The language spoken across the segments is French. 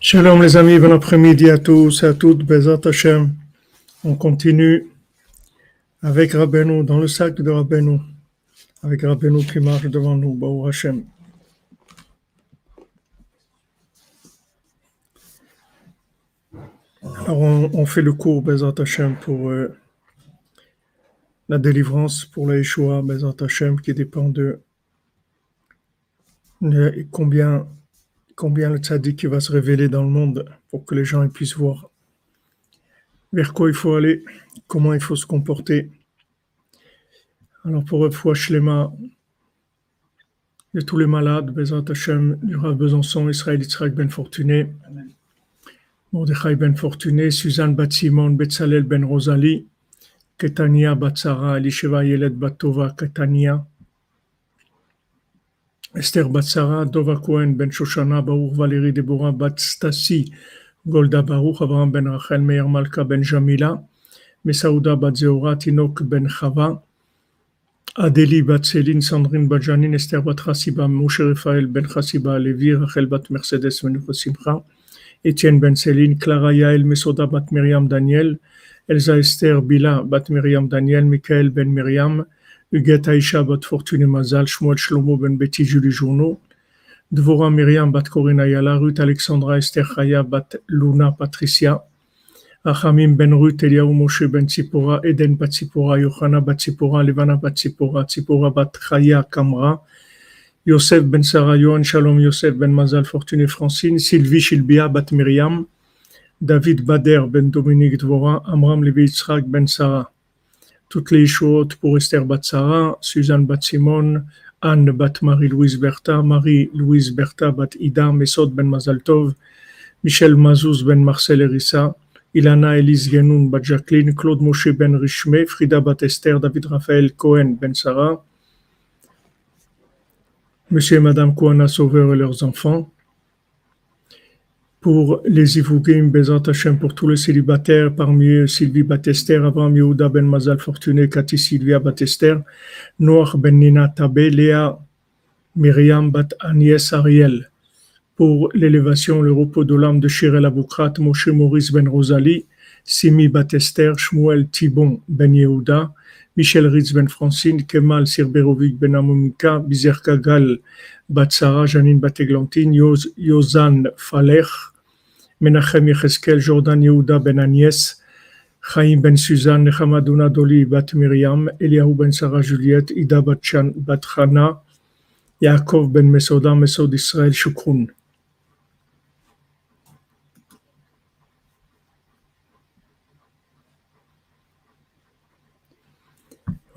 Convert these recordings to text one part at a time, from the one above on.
Shalom les amis, bon après-midi à tous et à toutes, Bezat Hashem. On continue avec Rabbeinu, dans le sac de Rabbeinu, avec Rabbeinu qui marche devant nous, Baou Hashem. Alors on, fait le cours Bezat Hashem pour euh, la délivrance, pour la Yeshua Bezat Hashem qui dépend de, combien combien le tzaddik va se révéler dans le monde pour que les gens puissent voir vers quoi il faut aller, comment il faut se comporter. Alors pour fois Shlema, de tous les malades, Bezat Hashem, du Rav Besançon, Israël Yitzhak Ben Fortuné, Mordechai Ben Fortuné, Suzanne Bat Simon, Betzalel Ben Ketania Batsara, Elisheva Yelet Batova, Ketania, Esther Batsara, Dova Cohen, Ben Shoshana, Baruch Valérie Deborah, Bat Stasi, Golda Baruch, Abraham Ben Rachel, Meir Malka Ben Jamila, Mesauda Bat Zeora, Tinok Ben Chava, Adeli Bat Céline, Sandrine Bat Janine, Esther Bat Chassiba, Moshe Raphaël Ben Chassiba, Levi, Rachel Bat Mercedes Ben Simcha, Etienne Ben Céline, Clara Yael, Mesoda Bat Miriam Daniel, Elsa Esther Bila Bat Miriam Daniel, Michael Ben Miriam, Huguette Aïcha bat Fortune Mazal, Shmuel Shlomo ben Betty Julie Journeau, Dvora Myriam bat Corinne Ayala, Ruth Alexandra Esther Chaya bat Luna Patricia, Achamim ben Ruth Eliaou Moshe ben Tzipora, Eden bat Tzipora, Yohana bat Tzipora, Levana bat Tzipora, Tzipora bat Chaya Kamra, Yosef ben Sarah, Yohan Shalom Yosef ben Mazal, Fortune Francine, Sylvie Shilbia bat Myriam, David Bader ben Dominique Dvora, Amram Levi Yitzhak ben Sarah. Toutes les choses pour Esther Batsara, Suzanne Batsimon, Anne Bat Marie-Louise Bertha, Marie-Louise Bertha Bat Ida, Mesod Ben Mazaltov, Michel Mazouz Ben Marcel Erissa, Ilana Elise Genoun Bat Jacqueline, Claude Moshe Ben Richme, Frida Bat Esther, David Raphaël Cohen Ben Sarah, Monsieur et Madame Kouana Sauveur et leurs enfants, pour les Ivugim, Bezat Hashem, pour tous les célibataires, parmi Sylvie Batester, Abraham Yehuda Ben Mazal Fortuné, Cathy Sylvia Batester, Noach Ben Nina Tabé, Léa Myriam Bat Agnès Ariel. Pour l'élévation, le repos de l'âme de Shirel Aboukrat, Moshe Maurice Ben Rosalie, Simi Batester, Shmuel Thibon Ben Yehuda, Michel Ritz Ben Francine, Kemal Sirberovic Ben Amomika, Bizer Kagal Batsara, Janine Bateglantine, Yozan Falech, Menachem Yecheskel, Jordan Yehuda Ben Agnès, Chaim Ben Suzanne, Nechamadouna Doli Bat Miriam, Eliahu Ben Sarah Juliette, Ida Bat Chana, Yaakov Ben Mesoda, Mesod Israël Shukroun.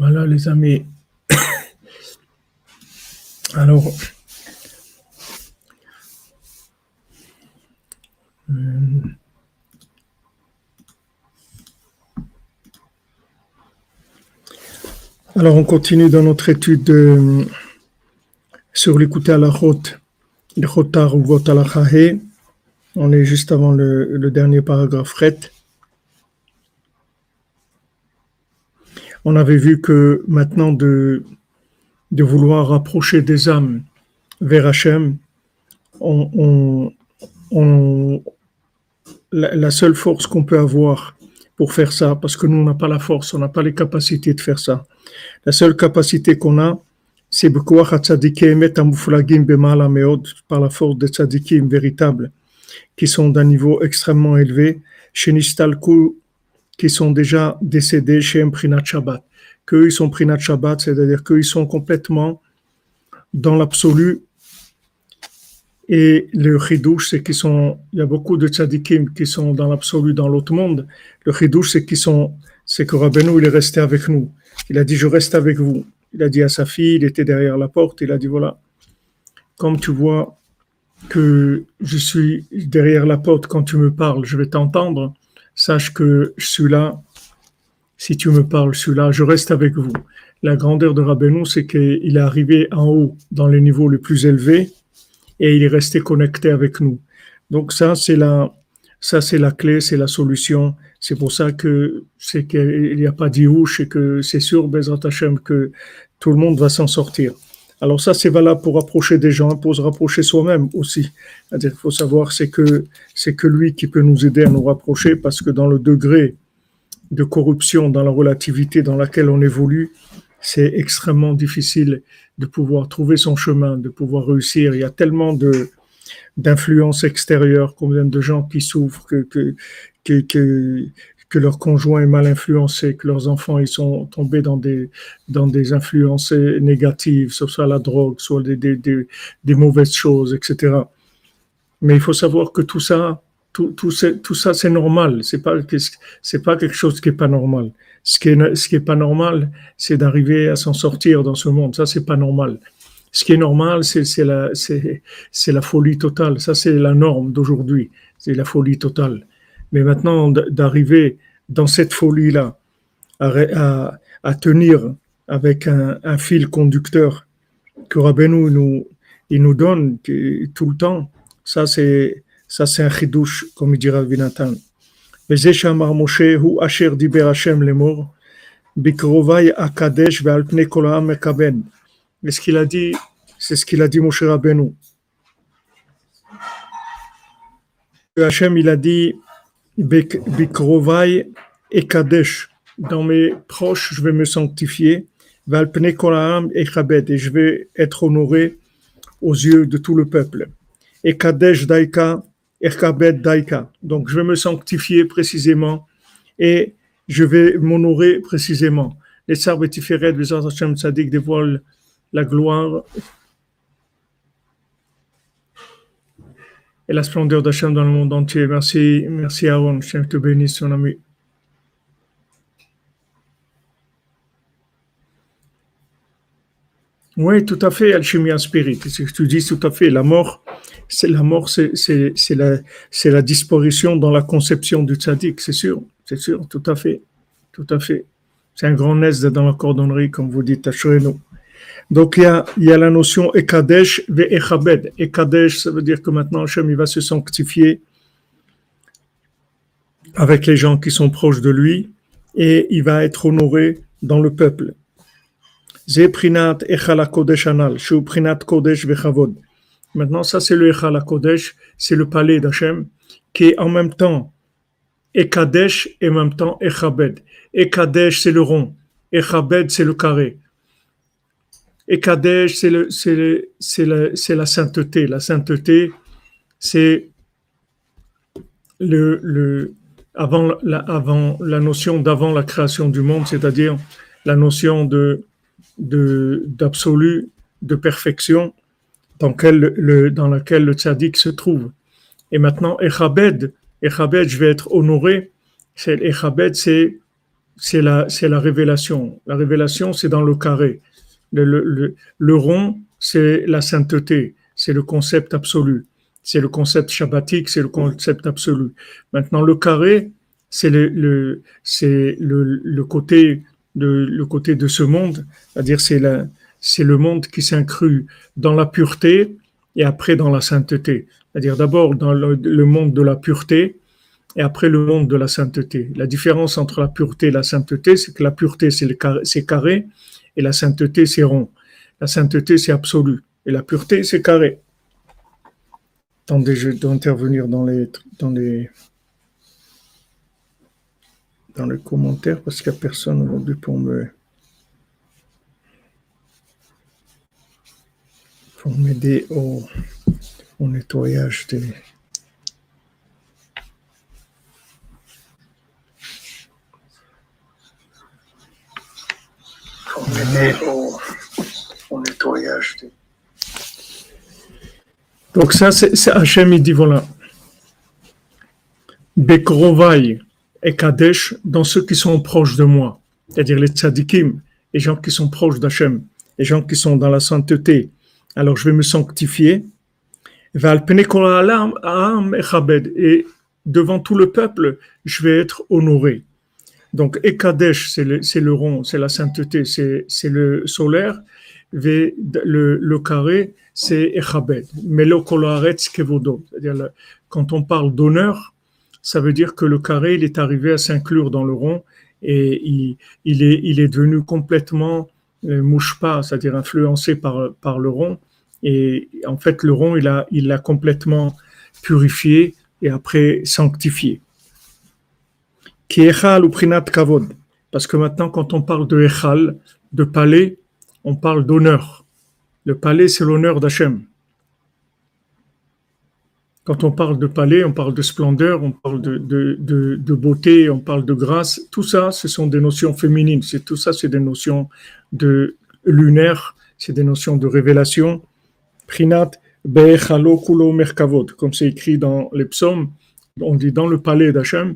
Voilà les amis. Alors, euh, alors on continue dans notre étude euh, sur l'écouter à la route, le ou On est juste avant le, dernier paragraphe. On avait vu que maintenant de, vouloir rapprocher des âmes vers Hachem, on, la, seule force qu'on peut avoir pour faire ça, parce que nous, on n'a pas la force, on n'a pas les capacités de faire ça. La seule capacité qu'on a, c'est par la force des tzadikim véritables, qui sont d'un niveau extrêmement élevé, qui sont déjà décédés chez un Prinat Shabbat. Qu'eux, sont Prinat Shabbat, c'est-à-dire qu'ils sont complètement dans l'absolu. Et le chidouche, c'est qu'ils sont, il y a beaucoup de tzadikim qui sont dans l'absolu dans l'autre monde. Le chidouche, c'est qu'ils sont, c'est que Rabbeinu, il est resté avec nous. Il a dit, je reste avec vous. Il a dit à sa fille, il était derrière la porte, il a dit, voilà, comme tu vois que je suis derrière la porte quand tu me parles, je vais t'entendre sache que je suis là. Si tu me parles, je suis là, je reste avec vous. La grandeur de Rabbeinu, c'est qu'il est arrivé en haut, dans les niveaux les plus élevés, et il est resté connecté avec nous. Donc ça, c'est la, ça, c'est la clé, c'est la solution. C'est pour ça que c'est qu'il n'y a pas d'Iouche et que c'est sûr, Bezrat Hashem, que tout le monde va s'en sortir. Alors ça, c'est valable pour approcher des gens, pour se rapprocher soi-même aussi. Qu'il faut savoir, que c'est que lui qui peut nous aider à nous rapprocher, parce que dans le degré de corruption, dans la relativité dans laquelle on évolue, c'est extrêmement difficile de pouvoir trouver son chemin, de pouvoir réussir. Il y a tellement de d'influences extérieures, combien de gens qui souffrent, que leur conjoint est mal influencé, que leurs enfants ils sont tombés dans des dans des influences négatives, soit la drogue, soit des, des, mauvaises choses, etc. Mais il faut savoir que tout ça, tout, tout, tout ça, c'est normal. C'est pas c'est pas quelque chose qui est pas normal. Ce qui est ce qui est pas normal, c'est d'arriver à s'en sortir dans ce monde. Ça, c'est pas normal. Ce qui est normal, c'est la c'est la folie totale. Ça, c'est la norme d'aujourd'hui. C'est la folie totale. Mais maintenant, d'arriver dans cette folie-là, à, tenir avec un, fil conducteur que Rabbeinu nous, il nous donne tout le temps, ça c'est ça c'est un chidouche, comme il dit Rabbi Mais ce qu'il a dit, c'est ce qu'il a dit Moshe Rabbeinu. Hachem, il a dit et. Dans mes proches, je vais me sanctifier. Et je vais être honoré aux yeux de tout le peuple. Et Kadesh Daika et Daika. Donc je vais me sanctifier précisément et je vais m'honorer précisément. Les Sarbe Tiferet, les Hashem Tzadik dévoilent la gloire et la splendeur d'Hachem dans le monde entier. Merci, merci Aaron. Hachem te bénisse, son ami. Oui, tout à fait, alchimie spirit. Ce que tu dis, tout à fait. La mort, c'est la mort, c'est la, c'est la disparition dans la conception du tzaddik, c'est sûr, c'est sûr, tout à fait, tout à fait. C'est un grand nez dans la cordonnerie, comme vous dites, assurez-nous. Donc il y a, la notion Ekadesh ve Echabed. Ekadesh, ça veut dire que maintenant Hachem il va se sanctifier avec les gens qui sont proches de lui et il va être honoré dans le peuple. Zeprinat Echala Kodesh Anal, Prinat Kodesh Vechavod. Maintenant, ça c'est le Echala Kodesh, c'est le palais d'Hachem qui est en même temps Ekadesh et en même temps Echabed. Ekadesh c'est le rond, Echabed c'est le carré. Et Kadesh, c'est la, sainteté. La sainteté, c'est le, le, avant, la, avant la notion d'avant la création du monde, c'est-à-dire la notion de, de, d'absolu, de perfection dans, le, dans laquelle le tzaddik se trouve. Et maintenant, Echabed, Echabed, je vais être honoré. C'est, Echabed, c'est la, c'est la révélation. La révélation, c'est dans le carré. Le, rond, c'est la sainteté, c'est le concept absolu. C'est le concept shabbatique, c'est le concept absolu. Maintenant, le carré, c'est le, côté de ce monde, c'est-à-dire c'est c'est le monde qui s'incrue dans la pureté et après dans la sainteté. C'est-à-dire d'abord dans le, monde de la pureté et après le monde de la sainteté. La différence entre la pureté et la sainteté, c'est que la pureté c'est carré et la sainteté, c'est rond. La sainteté, c'est absolu. Et la pureté, c'est carré. Attendez, je dois intervenir dans les, dans les, commentaires parce qu'il n'y a personne aujourd'hui pour me. pour m'aider au, au nettoyage des. Au, nettoyage. Donc ça, c'est Hachem, il dit voilà. Bekrovai et Kadesh, dans ceux qui sont proches de moi, c'est-à-dire les tzadikim, les gens qui sont proches d'Hachem, les gens qui sont dans la sainteté. Alors je vais me sanctifier. Et devant tout le peuple, je vais être honoré. Donc, Ekadesh, c'est le, le, rond, c'est la sainteté, c'est le solaire. Le, le carré, c'est Echabed. Melokolaretz kevodo. C'est-à-dire, quand on parle d'honneur, ça veut dire que le carré, il est arrivé à s'inclure dans le rond et il, il, est, il est devenu complètement mouche pas, c'est-à-dire influencé par, par le rond. Et en fait, le rond, il l'a il a complètement purifié et après sanctifié. Qui ou prinat kavod. Parce que maintenant, quand on parle de echal, de palais, on parle d'honneur. Le palais, c'est l'honneur d'Hachem. Quand on parle de palais, on parle de splendeur, on parle de, beauté, on parle de grâce. Tout ça, ce sont des notions féminines. C'est tout ça, c'est des notions de lunaire, c'est des notions de révélation. Prinat kulo merkavod, comme c'est écrit dans les psaumes, on dit dans le palais d'Hachem,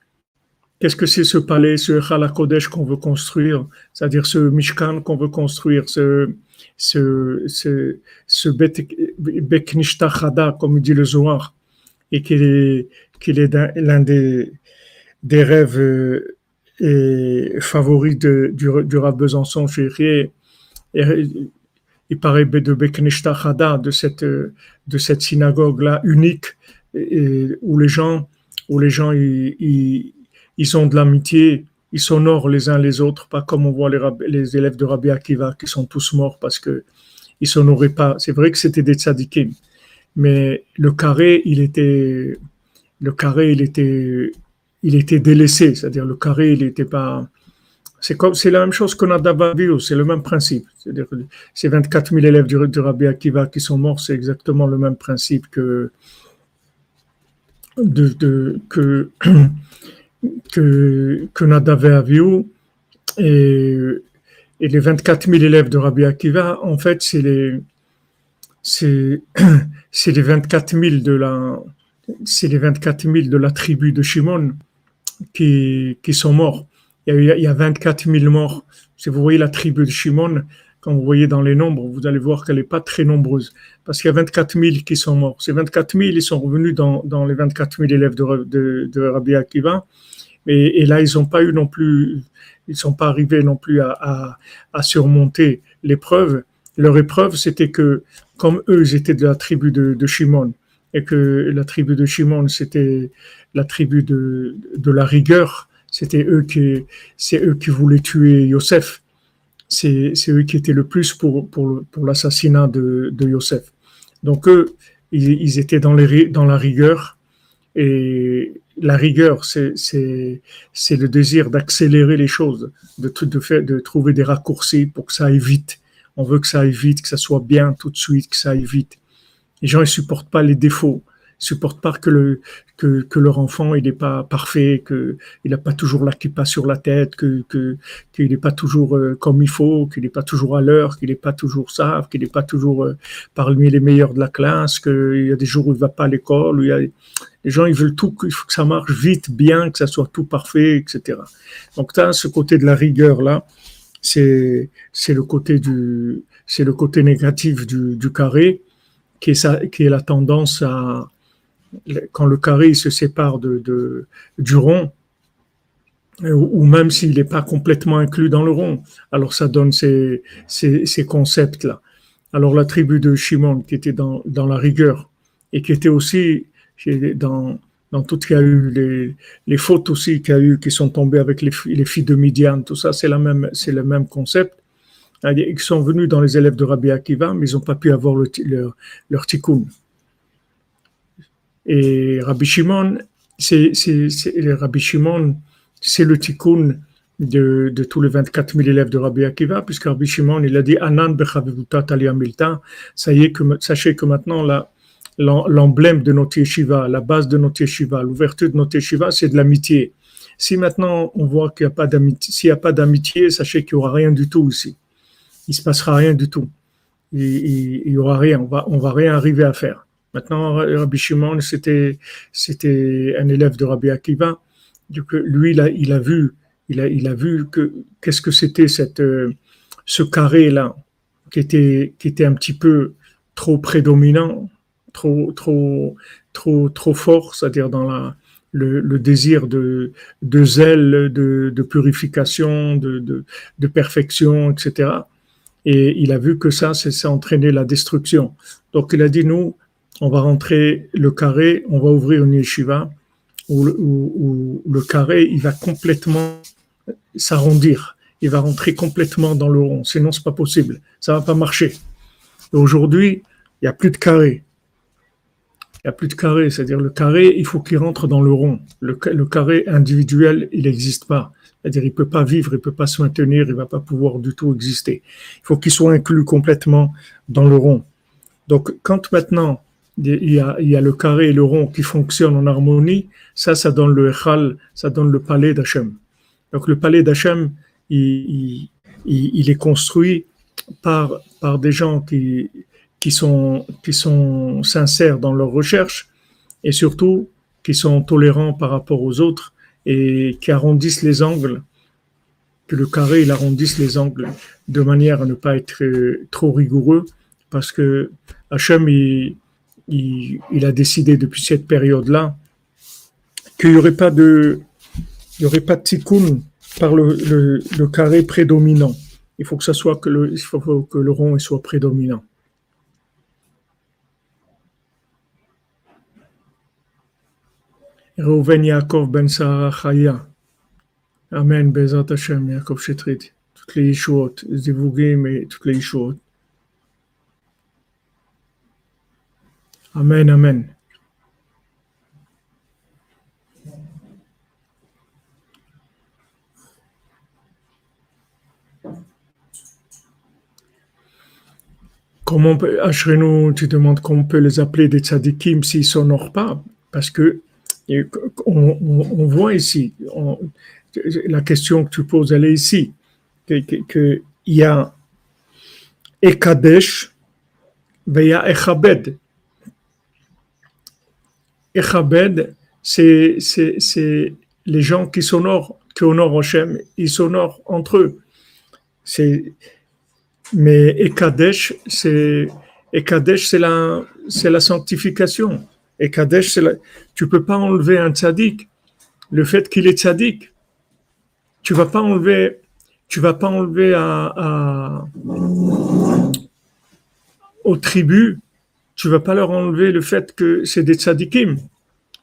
qu'est-ce que c'est ce palais, ce Hichal Kodesh qu'on veut construire, c'est-à-dire ce Mishkan qu'on veut construire, ce, ce, ce, comme dit le Zohar, et qu'il est, l'un des, rêves euh, et favori de, du, du Rav Besançon chez il paraît de Bekneshta Chada, de cette, de cette synagogue-là unique, où les gens, ils, ont de l'amitié, ils s'honorent les uns les autres, pas comme on voit les, élèves de Rabbi Akiva qui sont tous morts parce que ils s'honoraient pas. C'est vrai que c'était des tzadikim, mais le carré, il était, le carré, il était il était délaissé, c'est-à-dire le carré, il n'était pas. C'est comme, c'est la même chose qu'on a d'Avaviu, c'est le même principe. C'est-à-dire que ces 24 000 élèves du, du Rabbi Akiva qui sont morts, c'est exactement le même principe que, que, que, que Nadav et Et, et les 24 000 élèves de Rabbi Akiva, en fait, c'est les, c'est les 24 000 de la, c'est les 24 000 de la tribu de Shimon qui, qui sont morts. Il y, a, il y a 24 000 morts. Si vous voyez la tribu de Shimon, quand vous voyez dans les nombres, vous allez voir qu'elle n'est pas très nombreuse. Parce qu'il y a 24 000 qui sont morts. Ces 24 000, ils sont revenus dans, dans les 24 000 élèves de, de, de Rabbi Akiva. Et, et là, ils n'ont pas eu non plus, ils sont pas arrivés non plus à, à, à surmonter l'épreuve. Leur épreuve, c'était que, comme eux, ils étaient de la tribu de, de Shimon, et que la tribu de Shimon, c'était la tribu de, de la rigueur. C'était eux qui, c'est eux qui voulaient tuer Yosef. C'est, eux qui étaient le plus pour, pour, pour l'assassinat de, de Yosef. Donc eux, ils, étaient dans, les, dans la rigueur. Et la rigueur, c'est le désir d'accélérer les choses, de, de, faire, de trouver des raccourcis pour que ça aille vite. On veut que ça aille vite, que ça soit bien tout de suite, que ça aille vite. Les gens, ils supportent pas les défauts supportent pas que le que, que leur enfant il n'est pas parfait, que il n'a pas toujours la pas sur la tête, que que qu'il n'est pas toujours euh, comme il faut, qu'il n'est pas toujours à l'heure, qu'il n'est pas toujours sage, qu'il n'est pas toujours euh, parmi les meilleurs de la classe, qu'il y a des jours où il va pas à l'école, où il y a les gens ils veulent tout, il faut que ça marche vite, bien, que ça soit tout parfait, etc. Donc as ce côté de la rigueur là, c'est c'est le côté du c'est le côté négatif du, du carré qui est, ça, qui est la tendance à, quand le carré se sépare de, du rond, ou même s'il n'est pas complètement inclus dans le rond, alors ça donne ces, ces, concepts-là. Alors la tribu de Shimon, qui était dans, dans la rigueur, et qui était aussi dans, dans tout ce qu'il y a eu, les, fautes aussi qu'il y a eu, qui sont tombées avec les, les filles de Midian, tout ça, c'est même, c'est le même concept. Ils sont venus dans les élèves de Rabbi Akiva, mais ils n'ont pas pu avoir le, leur, leur tikkun. Et Rabbi Shimon, c'est, Rabbi Shimon, c'est le tikkun de, de, tous les 24 000 élèves de Rabbi Akiva, puisque Rabbi Shimon, il a dit Anan. Ça y est, que, sachez que maintenant, l'emblème de notre yeshiva, la base de notre yeshiva, l'ouverture de notre yeshiva, c'est de l'amitié. Si maintenant on voit qu'il n'y a pas d'amitié, s'il n'y a pas d'amitié, sachez qu'il n'y aura rien du tout ici. Il ne se passera rien du tout. Il n'y aura rien. On va, on va rien arriver à faire. Maintenant, Rabbi Shimon, c'était, c'était un élève de Rabbi Akiva. Donc, lui, il a, il a vu, il a, il a vu que, qu'est-ce que c'était cette, euh, ce carré-là, qui était, qui était un petit peu trop prédominant, trop, trop, trop, trop fort, c'est-à-dire dans la, le, désir de, de zèle, de, de purification, de, de, de, perfection, etc. Et il a vu que ça, c'est entraîner la destruction. Donc il a dit, nous, on va rentrer le carré, on va ouvrir une yeshiva, où, où, le carré, il va complètement s'arrondir, il va rentrer complètement dans le rond, sinon c'est pas possible, ça va pas marcher. Aujourd'hui, il n'y a plus de carré. Il n'y a plus de carré, c'est-à-dire le carré, il faut qu'il rentre dans le rond. Le, carré individuel, il n'existe pas. C'est-à-dire, il ne peut pas vivre, il ne peut pas se maintenir, il va pas pouvoir du tout exister. Il faut qu'il soit inclus complètement dans le rond. Donc, quand maintenant il y, a, il y a le carré et le rond qui fonctionnent en harmonie, ça, ça donne le Echal, ça donne le palais d'Hachem. Donc, le palais d'Hachem, il, il, il, est construit par, par des gens qui, qui sont, qui sont sincères dans leur recherche et surtout qui sont tolérants par rapport aux autres et qui arrondissent les angles, que le carré il arrondisse les angles de manière à ne pas être euh, trop rigoureux parce que Hachem il, il, a décidé depuis cette période-là qu'il n'y aurait pas de il y aurait pas de tikkun par le, le, carré prédominant. Il faut que ça soit que le, il faut que le rond soit prédominant. Reuven Yaakov Ben Sarah Chaya. Amen, Bezat Hashem, Yaakov Shetrit. Toutes les Yeshuot, Zivugim et toutes les Yeshuot. Amen, Amen. Comment peut, tu demandes comment on peut les appeler des tzadikim s'ils s'honorent pas, parce que on, voit ici, la question que tu poses, elle est ici, qu'il y a Ekadesh, il y a Echabed. Echabed, c'est les gens qui s'honorent, qui honorent Hachem, ils s'honorent entre eux. Mais Ekadesh, c'est Ekadesh, la, la sanctification. Et Kadesh, la... tu peux pas enlever un tzaddik. Le fait qu'il est tzaddik, tu vas pas enlever, tu vas pas enlever à, aux tribus, tu vas pas leur enlever le fait que c'est des tzaddikim.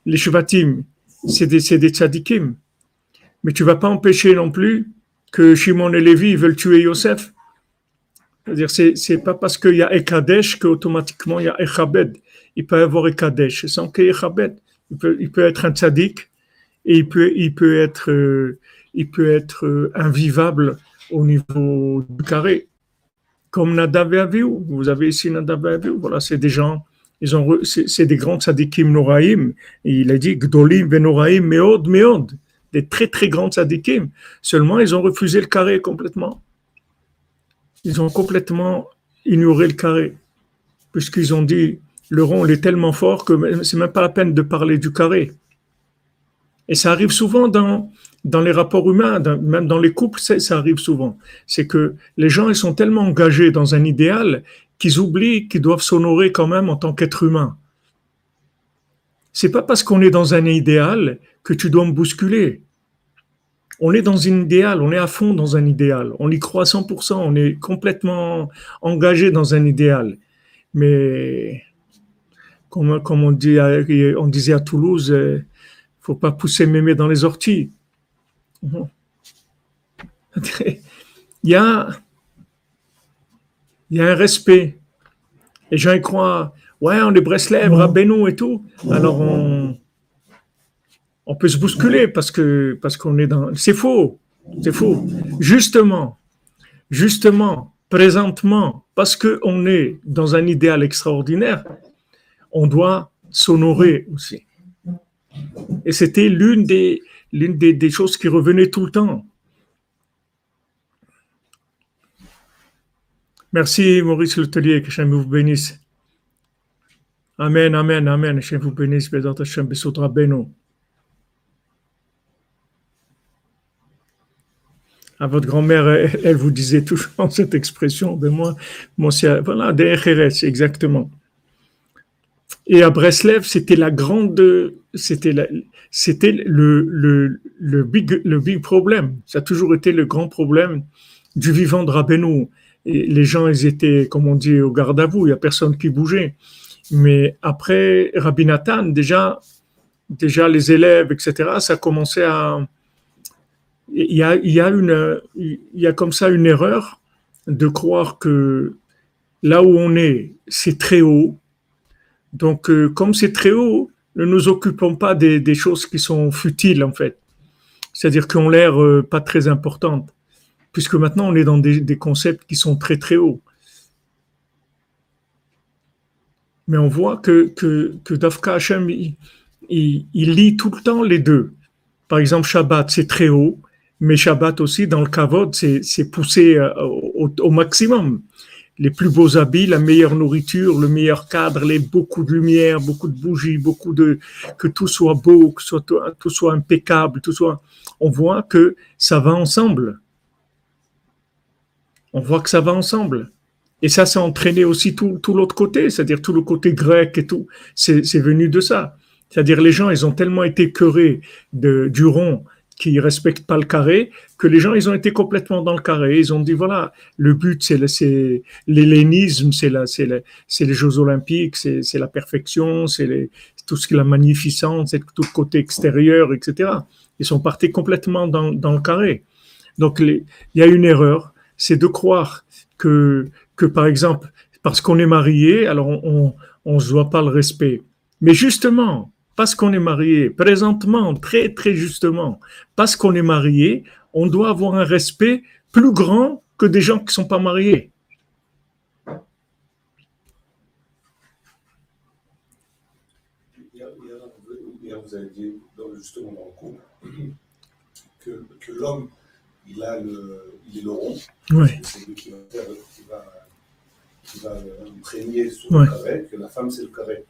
Les shvatim, c'est des, des tzaddikim. Mais tu vas pas empêcher non plus que Shimon et Lévi veulent tuer Yosef. C'est-à-dire, c'est, pas parce qu'il y a Ekadesh qu'automatiquement il y a Echabed il peut avoir un Kadesh sans qu'il il peut, il peut être un tzaddik et il peut, il être, euh, il peut être euh, invivable au niveau du carré. Comme Nadav et. Vous avez ici Nadav et. Voilà, c'est des gens, ils ont, c'est, des grands tzaddikim noraïm. Et il a dit Gdolim venoraim meod meod. Des très très grands tzaddikim. Seulement, ils ont refusé le carré complètement. Ils ont complètement ignoré le carré. Puisqu'ils ont dit le rond est tellement fort que c'est même pas la peine de parler du carré. Et ça arrive souvent dans, dans les rapports humains, même dans les couples, ça, arrive souvent. C'est que les gens ils sont tellement engagés dans un idéal qu'ils oublient qu'ils doivent s'honorer quand même en tant qu'être humain. C'est pas parce qu'on est dans un idéal que tu dois me bousculer. On est dans un idéal, on est à fond dans un idéal, on y croit 100%, on est complètement engagé dans un idéal. Mais comme, on, on disait à Toulouse, euh, faut pas pousser mémé dans les orties. Il y a, il y a un respect. Les gens y croient, ouais, on est Breslev, Rabbeinu et tout. Alors on, on peut se bousculer parce que parce qu'on est dans. C'est faux, c'est faux. Justement, justement, présentement, parce qu'on est dans un idéal extraordinaire, on doit s'honorer aussi. Et c'était l'une des, l'une des, choses qui revenait tout le temps. Merci Maurice Letelier, que Hachem vous bénisse. Amen, amen, amen. Hachem vous bénisse, Beno. À votre grand-mère, elle, vous disait toujours cette expression, ben moi, moi voilà, des exactement. Et à Breslev, c'était la grande, c'était c'était le, le, le, big, le big problème. Ça a toujours été le grand problème du vivant de Rabbeinu. Et les gens, ils étaient, comme on dit, au garde à vous, il n'y a personne qui bougeait. Mais après Rabbi Nathan, déjà, déjà les élèves, etc., ça commençait à. Il y a, il y a, une, il y a comme ça une erreur de croire que là où on est, c'est très haut. Donc, euh, comme c'est très haut, ne nous occupons pas des, choses qui sont futiles, en fait. C'est-à-dire qu'on l'air euh, pas très importantes. Puisque maintenant, on est dans des, concepts qui sont très, très hauts. Mais on voit que, Dafka Hashem, il, lit tout le temps les deux. Par exemple, Shabbat, c'est très haut, mais Shabbat aussi, dans le Kavod, c'est poussé euh, au maximum les plus beaux habits, la meilleure nourriture, le meilleur cadre, les, beaucoup de lumière, beaucoup de bougies, beaucoup de que tout soit beau, que tout soit impeccable, tout soit. On voit que ça va ensemble. On voit que ça va ensemble. Et ça, s'est entraîné aussi tout, tout l'autre côté, c'est-à-dire tout le côté grec et tout. C'est venu de ça. C'est-à-dire les gens, ils ont tellement été curés de, du rond qui respectent pas le carré, que les gens, ils ont été complètement dans le carré. Ils ont dit, voilà, le but, c'est l'hellénisme, c'est les Jeux Olympiques, c'est la perfection, c'est tout ce qui est la magnificence, c'est tout le côté extérieur, etc. Ils sont partis complètement dans, dans le carré. Donc, il y a une erreur, c'est de croire que, que, par exemple, parce qu'on est marié, alors on ne se doit pas le respect. Mais justement, parce qu'on est marié, présentement, très très justement, parce qu'on est marié, on doit avoir un respect plus grand que des gens qui ne sont pas mariés. Vous avez dit justement dans le couple que, que l'homme, il, a le, il est le rond. C'est lui qui va, qui va, qui va imprégner sur le carré, que la femme, c'est le carré.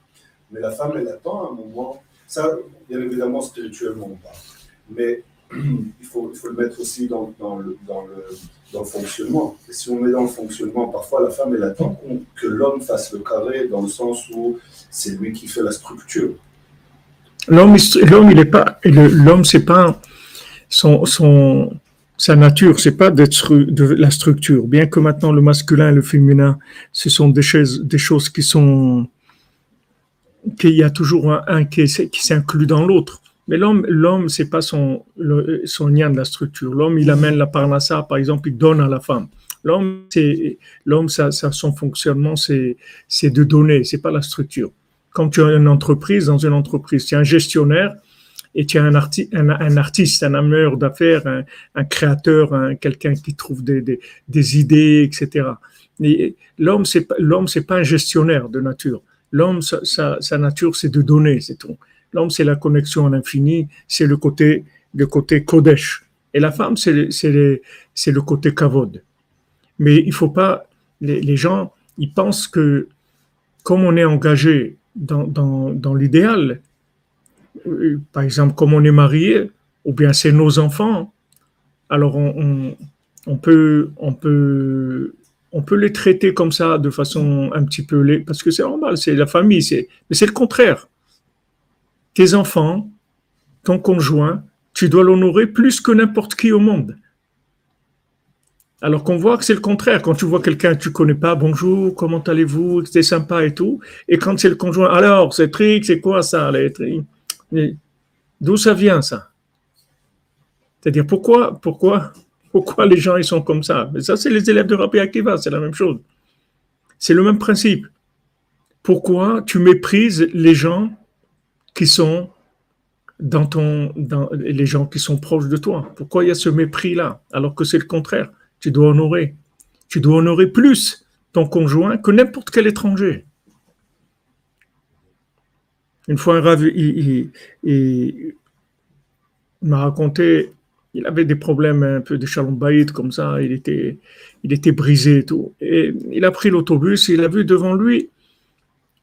Mais la femme, elle attend un moment. Ça, bien évidemment, spirituellement, on. Mais il faut, il faut le mettre aussi dans, dans, le, dans, le, dans, le, fonctionnement. Et si on met dans le fonctionnement, parfois la femme, elle attend que l'homme fasse le carré dans le sens où c'est lui qui fait la structure. L'homme, il est pas, l'homme, c'est pas son, son, sa nature, c'est pas de la structure. Bien que maintenant le masculin et le féminin, ce sont des choses, des choses qui sont qu'il y a toujours un, qui, s'inclut dans l'autre. Mais l'homme, l'homme, c'est pas son, son lien de la structure. L'homme, il amène la parnassa, par exemple, il donne à la femme. L'homme, c'est, l'homme, ça, son fonctionnement, c'est, c'est de donner, c'est pas la structure. Quand tu as une entreprise, dans une entreprise, tu as un gestionnaire et tu as un, un, artiste, un ameur d'affaires, un, créateur, un, quelqu'un qui trouve des idées, etc. Et l'homme, c'est, l'homme, c'est pas un gestionnaire de nature. L'homme, sa, nature, c'est de donner, c'est tout. L'homme, c'est la connexion à l'infini, c'est le côté, le côté Kodesh. Et la femme, c'est le côté Kavod. Mais il faut pas, les, gens, ils pensent que comme on est engagé dans, dans, l'idéal, euh, par exemple, comme on est marié, ou bien c'est nos enfants, alors on, on, peut, on peut on peut les traiter comme ça de façon un petit peu parce que c'est normal, c'est la famille, c'est mais c'est le contraire. Tes enfants, ton conjoint, tu dois l'honorer plus que n'importe qui au monde. Alors qu'on voit que c'est le contraire. Quand tu vois quelqu'un que tu connais pas, bonjour, comment allez-vous, c'est sympa et tout. Et quand c'est le conjoint, alors, c'est trick, c'est quoi ça, les D'où ça vient, ça? C'est-à-dire, pourquoi, pourquoi pourquoi les gens ils sont comme ça? Mais ça, c'est les élèves de Rabbi Akiva, c'est la même chose. C'est le même principe. Pourquoi tu méprises les gens qui sont dans ton, les gens qui sont proches de toi? Pourquoi il y a ce mépris-là Alors que c'est le contraire? Tu dois honorer. Tu dois honorer plus ton conjoint que n'importe quel étranger. Une fois, un il m'a raconté il avait des problèmes un peu de shalom comme ça, il était, il était brisé et tout. Et il a pris l'autobus, il a vu devant lui,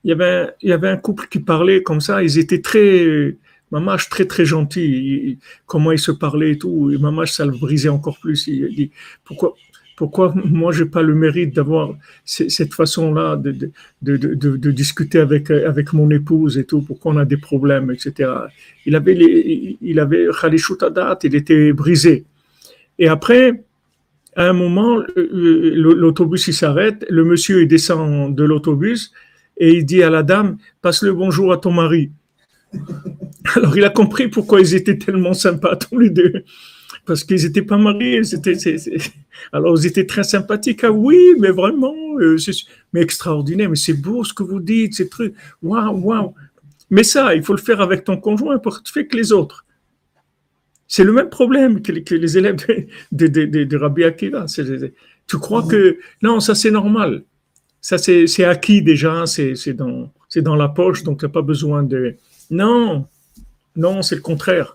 il y, avait, il y avait un couple qui parlait comme ça, ils étaient très, Mamache très très gentil, comment ils se parlaient et tout, et Mamache ça le brisait encore plus. Il dit, pourquoi, Pourquoi moi, j'ai pas le mérite d'avoir cette façon-là de, de, de, de, discuter avec, avec mon épouse et tout, pourquoi on a des problèmes, etc. Il avait, les, il avait il était brisé. Et après, à un moment, l'autobus il s'arrête, le monsieur il descend de l'autobus et il dit à la dame, passe le bonjour à ton mari. Alors il a compris pourquoi ils étaient tellement sympas tous les deux parce qu'ils n'étaient pas mariés. Alors, ils étaient très sympathiques. Ah oui, mais vraiment, euh, mais extraordinaire. Mais c'est beau ce que vous dites, c'est truc. Waouh, waouh. Mais ça, il faut le faire avec ton conjoint pour que tu fais que les autres. C'est le même problème que les, élèves de, de, de, Rabbi Akiva. Tu crois que non, ça c'est normal. Ça c'est acquis déjà, c'est dans, dans la poche, donc tu n'as pas besoin de. Non, non, c'est le contraire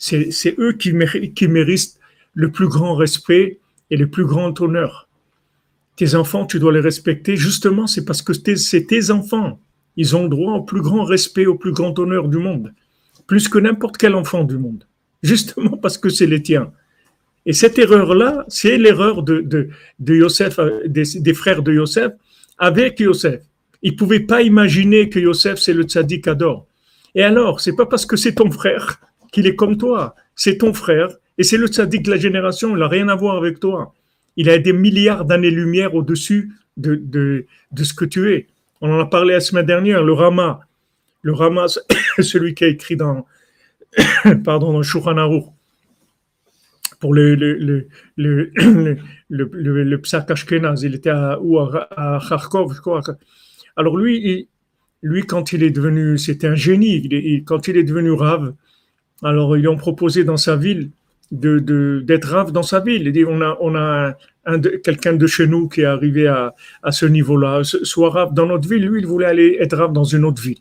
c'est eux qui méritent, le plus grand respect et le plus grand honneur. Tes enfants, tu dois les respecter. Justement, c'est parce que c'est tes enfants. Ils ont le droit au plus grand respect, au plus grand honneur du monde. Plus que n'importe quel enfant du monde. Justement parce que c'est les tiens. Et cette erreur-là, c'est l'erreur de, de, Yosef, euh, des, frères de Yosef avec Yosef. Ils ne pouvaient pas imaginer que Yosef, c'est le tzaddik Ador. Et alors, c'est pas parce que c'est ton frère qu'il est comme toi. C'est ton frère et c'est le tzaddik de la génération. Il n'a rien à voir avec toi. Il a des milliards d'années-lumière au-dessus de, de, de, ce que tu es. On en a parlé la semaine dernière. Le Rama, le Rama, celui qui a écrit dans, pardon, dans pour le, le, le, le. Il était à, à, Kharkov, je crois. Alors lui, lui, quand il est devenu, c'était un génie. Quand il est devenu rave, alors, ils ont proposé dans sa ville d'être de, rave dans sa ville. dit, on a, quelqu'un de chez nous qui est arrivé à, ce niveau-là, soit rave dans notre ville. Lui, il voulait aller être rave dans une autre ville.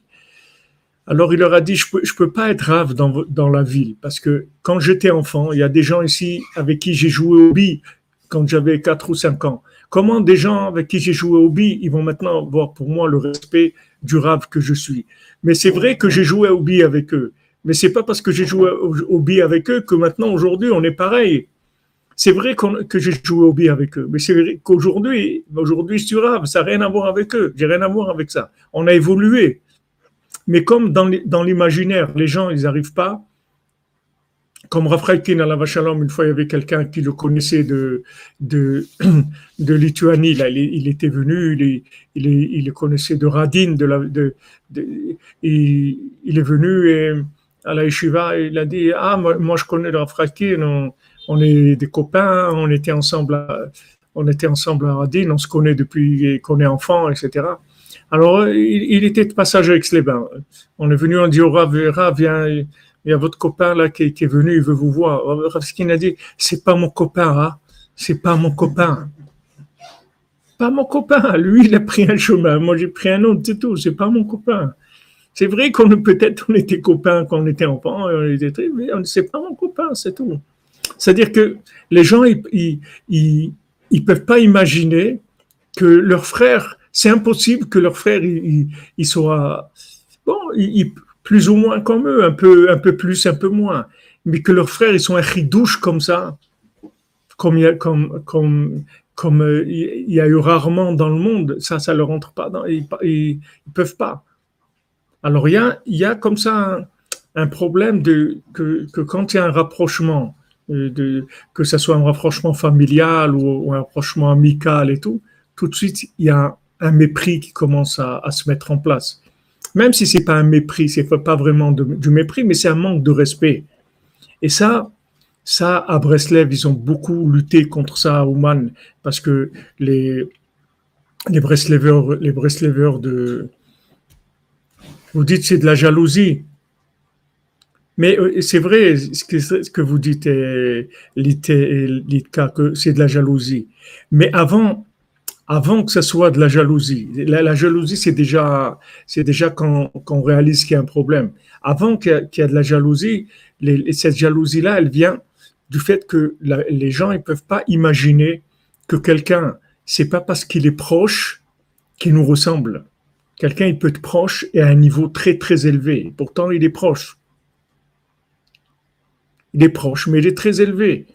Alors, il leur a dit, je je peux pas être rave dans, la ville parce que quand j'étais enfant, il y a des gens ici avec qui j'ai joué au billes quand j'avais 4 ou 5 ans. Comment des gens avec qui j'ai joué au billes, ils vont maintenant avoir pour moi le respect du rave que je suis? Mais c'est vrai que j'ai joué au billes avec eux. Mais c'est pas parce que j'ai joué au, billes avec eux que maintenant, aujourd'hui, on est pareil. C'est vrai que j'ai joué au billes avec eux, mais c'est vrai qu'aujourd'hui, aujourd'hui, c'est grave, ça n'a rien à voir avec eux. J'ai rien à voir avec ça. On a évolué. Mais comme dans l'imaginaire, les gens, ils n'arrivent pas, comme Rafraïkin à la Vachalom, une fois, il y avait quelqu'un qui le connaissait de, de, Lituanie. Là, il, était venu, il, il, le connaissait de Radin, de, il, est venu et à la yeshiva, il a dit Ah, moi, je connais le Rafrakin, on, on, est des copains, on était ensemble à, on était ensemble à Radin, on se connaît depuis qu'on est enfant, etc. Alors, il, était de passage les bains. On est venu, on dit au Rav, viens, il y a votre copain là qui, est venu, il veut vous voir. Rafrakin a dit C'est pas mon copain, hein? c'est pas mon copain. Pas mon copain. Lui, il a pris un chemin. Moi, j'ai pris un autre, c'est tout. C'est pas mon copain. C'est vrai qu'on peut-être on était copains quand on était enfant, on était très, mais c'est pas mon copain, c'est tout. C'est-à-dire que les gens, ils, ils, peuvent pas imaginer que leur frère, c'est impossible que leur frère, il, soit, bon, plus ou moins comme eux, un peu, un peu plus, un peu moins, mais que leurs frères, ils sont un ridouche comme ça, comme il y a, comme, comme, euh, il y a eu rarement dans le monde, ça, ça leur rentre pas ils, ils, ils peuvent pas. Alors, il y a, comme ça un, problème de, que, quand il y a un rapprochement, euh, de, que ce soit un rapprochement familial ou, un rapprochement amical et tout, tout de suite, il y a un, mépris qui commence à, à, se mettre en place. Même si c'est pas un mépris, c'est pas vraiment du mépris, mais c'est un manque de respect. Et ça, ça, à Breslev, ils ont beaucoup lutté contre ça à Ouman, parce que les, les Breslevers, les Breslevers de, vous dites c'est de la jalousie. Mais euh, c'est vrai ce que, vous dites, Litka, que c'est de la jalousie. Mais avant, avant que ce soit de la jalousie, la, jalousie, c'est déjà, c'est déjà quand, on réalise qu'il y a un problème. Avant qu'il y, ait de la jalousie, cette jalousie-là, elle vient du fait que les gens ne peuvent pas imaginer que quelqu'un, c'est pas parce qu'il est proche qu'il nous ressemble. Quelqu'un, il peut être proche et à un niveau très, très élevé. Pourtant, il est proche. Il est proche, mais il est très élevé.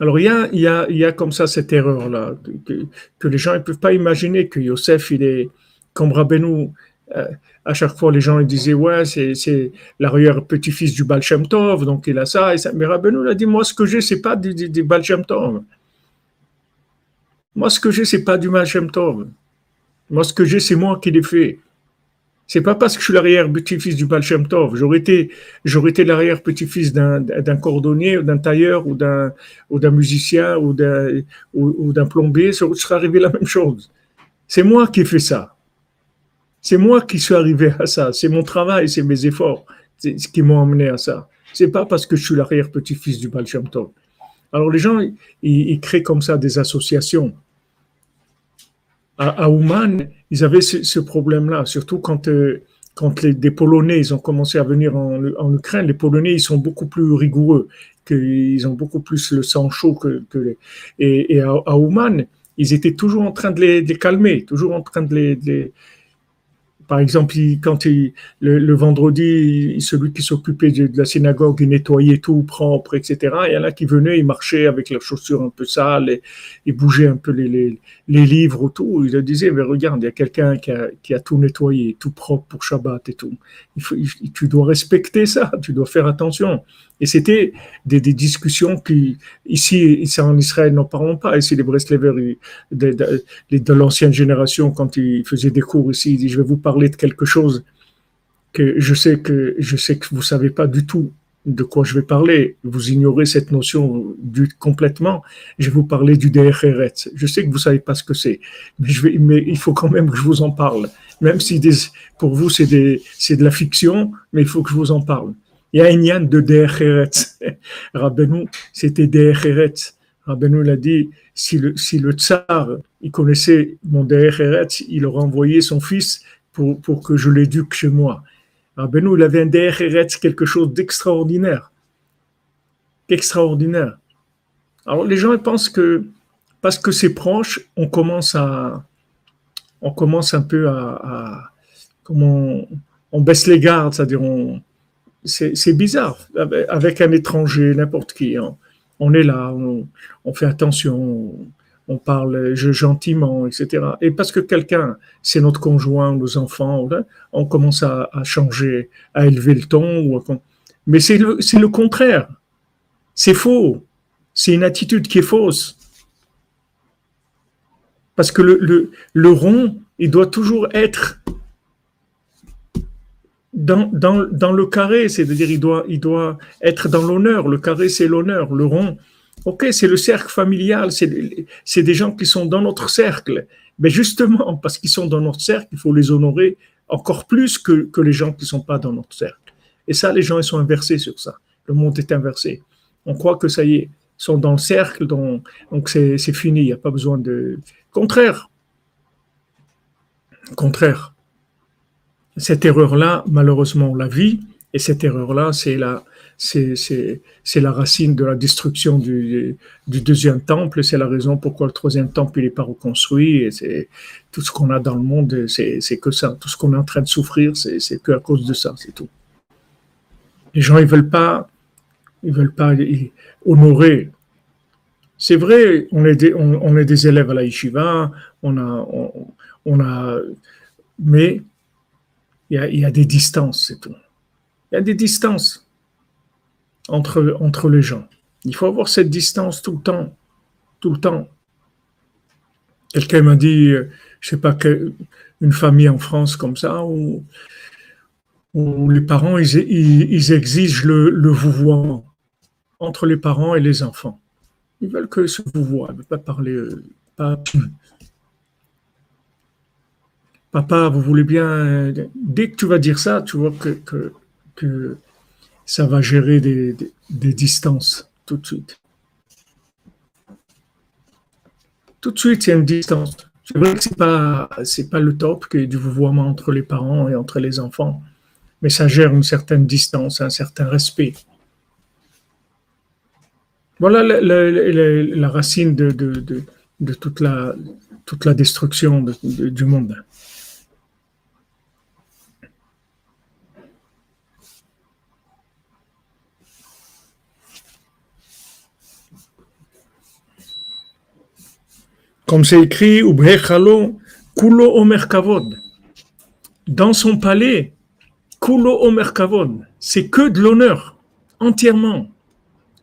Alors il y a, comme ça cette erreur-là, que, que, les gens ne peuvent pas imaginer que Yosef, il est comme Rabbeinu. Euh, à chaque fois, les gens disaient, ouais, c'est l'arrière-petit-fils du Baal Shem Tov, donc il a ça. Et ça. Mais Rabbeinu a dit, moi, ce que j'ai, c'est pas du, du, Baal Tov. Moi, ce que j'ai, c'est pas du Baal Tov. Moi, ce que j'ai, c'est moi qui l'ai fait. C'est pas parce que je suis l'arrière-petit-fils du Baal. J'aurais été, j'aurais été l'arrière-petit-fils d'un, cordonnier, d'un tailleur, ou d'un, ou d'un musicien, ou d'un, plombier. Ça serait arrivé la même chose. C'est moi qui ai fait ça. C'est moi qui suis arrivé à ça. C'est mon travail, c'est mes efforts ce qui m'ont amené à ça. C'est pas parce que je suis l'arrière-petit-fils du Baal. Alors les gens, ils créent comme ça des associations à, Ouman, ils avaient ce, problème-là, surtout quand, euh, quand les, des Polonais ils ont commencé à venir en, Ukraine. Les Polonais, ils sont beaucoup plus rigoureux, que, ils ont beaucoup plus le sang chaud que, les, et, à, à, Ouman, ils étaient toujours en train de les, calmer, toujours en train de les par exemple, quand il, le, vendredi, celui qui s'occupait de, la synagogue, il nettoyait tout propre, etc. Il y en a qui venaient, ils marchaient avec leurs chaussures un peu sales, et, bougeaient un peu les, livres autour. Ils disaient, mais regarde, il y a quelqu'un qui a, tout nettoyé, tout propre pour Shabbat et tout. Il tu dois respecter ça, tu dois faire attention. Et c'était des, discussions qui, ici, ici en Israël, n'en parlons pas. Ici, les Breslever, de, de, l'ancienne génération, quand ils faisaient des cours ici, ils disent, je vais vous parler de quelque chose que je sais que, je sais que vous savez pas du tout de quoi je vais parler. Vous ignorez cette notion du, complètement. Je vais vous parler du DRRET. Je sais que vous savez pas ce que c'est, mais, il faut quand même que je vous en parle. Même si pour vous c'est de la fiction, mais il faut que je vous en parle. Il y a un yan de Decheretz. Rabbeinu, c'était Decheretz. Rabbeinu l'a dit, si le, tsar, il connaissait mon Decheretz, il aurait envoyé son fils pour, que je l'éduque chez moi. Rabbeinu, il avait un Decheretz, quelque chose d'extraordinaire. Extraordinaire. Alors les gens pensent que parce que c'est proche, on commence à, on commence un peu à, à comment on baisse les gardes, c'est-à-dire on, c'est bizarre. Avec un étranger, n'importe qui, on, est là, on, fait attention, on, parle gentiment, etc. Et parce que quelqu'un, c'est notre conjoint, nos enfants, on commence à, changer, à élever le ton. mais c'est le, contraire. C'est faux. C'est une attitude qui est fausse. Parce que le rond, il doit toujours être dans, le carré, c'est-à-dire il doit être dans l'honneur. Le carré, c'est l'honneur. Le rond, ok, c'est le cercle familial, c'est des gens qui sont dans notre cercle. Mais justement, parce qu'ils sont dans notre cercle, il faut les honorer encore plus que, que les gens qui ne sont pas dans notre cercle. Et ça, les gens, ils sont inversés sur ça. Le monde est inversé. On croit que ça y est, ils sont dans le cercle, donc c'est fini, il n'y a pas besoin de... Contraire. Contraire cette erreur-là, malheureusement, on la vit, et cette erreur-là, c'est la, racine de la destruction du, deuxième temple, c'est la raison pourquoi le troisième temple n'est pas reconstruit, et tout ce qu'on a dans le monde, c'est, que ça, tout ce qu'on est en train de souffrir, c'est, que à cause de ça, c'est tout. Les gens, ils veulent pas, ils veulent pas honorer. C'est vrai, on est des, élèves à la yeshiva, on a, on a, mais il y a, des distances, c'est tout. Il y a des distances entre, entre les gens. Il faut avoir cette distance tout le temps. Tout le temps. Quelqu'un m'a dit, je ne sais pas, une famille en France comme ça, où, les parents, ils, exigent le, le vouvoiement entre les parents et les enfants. Ils veulent que ce vouvoie, ils ne pas parler, euh, pas, papa, vous voulez bien, dès que tu vas dire ça, tu vois que, ça va gérer des, distances tout de suite. Tout de suite, il y a une distance. C'est vrai que ce n'est pas, le top que du vouvoiement entre les parents et entre les enfants, mais ça gère une certaine distance, un certain respect. Voilà la, racine de, toute la destruction du monde. Comme c'est écrit, Kulo Omer Kavod. Dans son palais, Kulo Omer Kavod. C'est que de l'honneur, entièrement.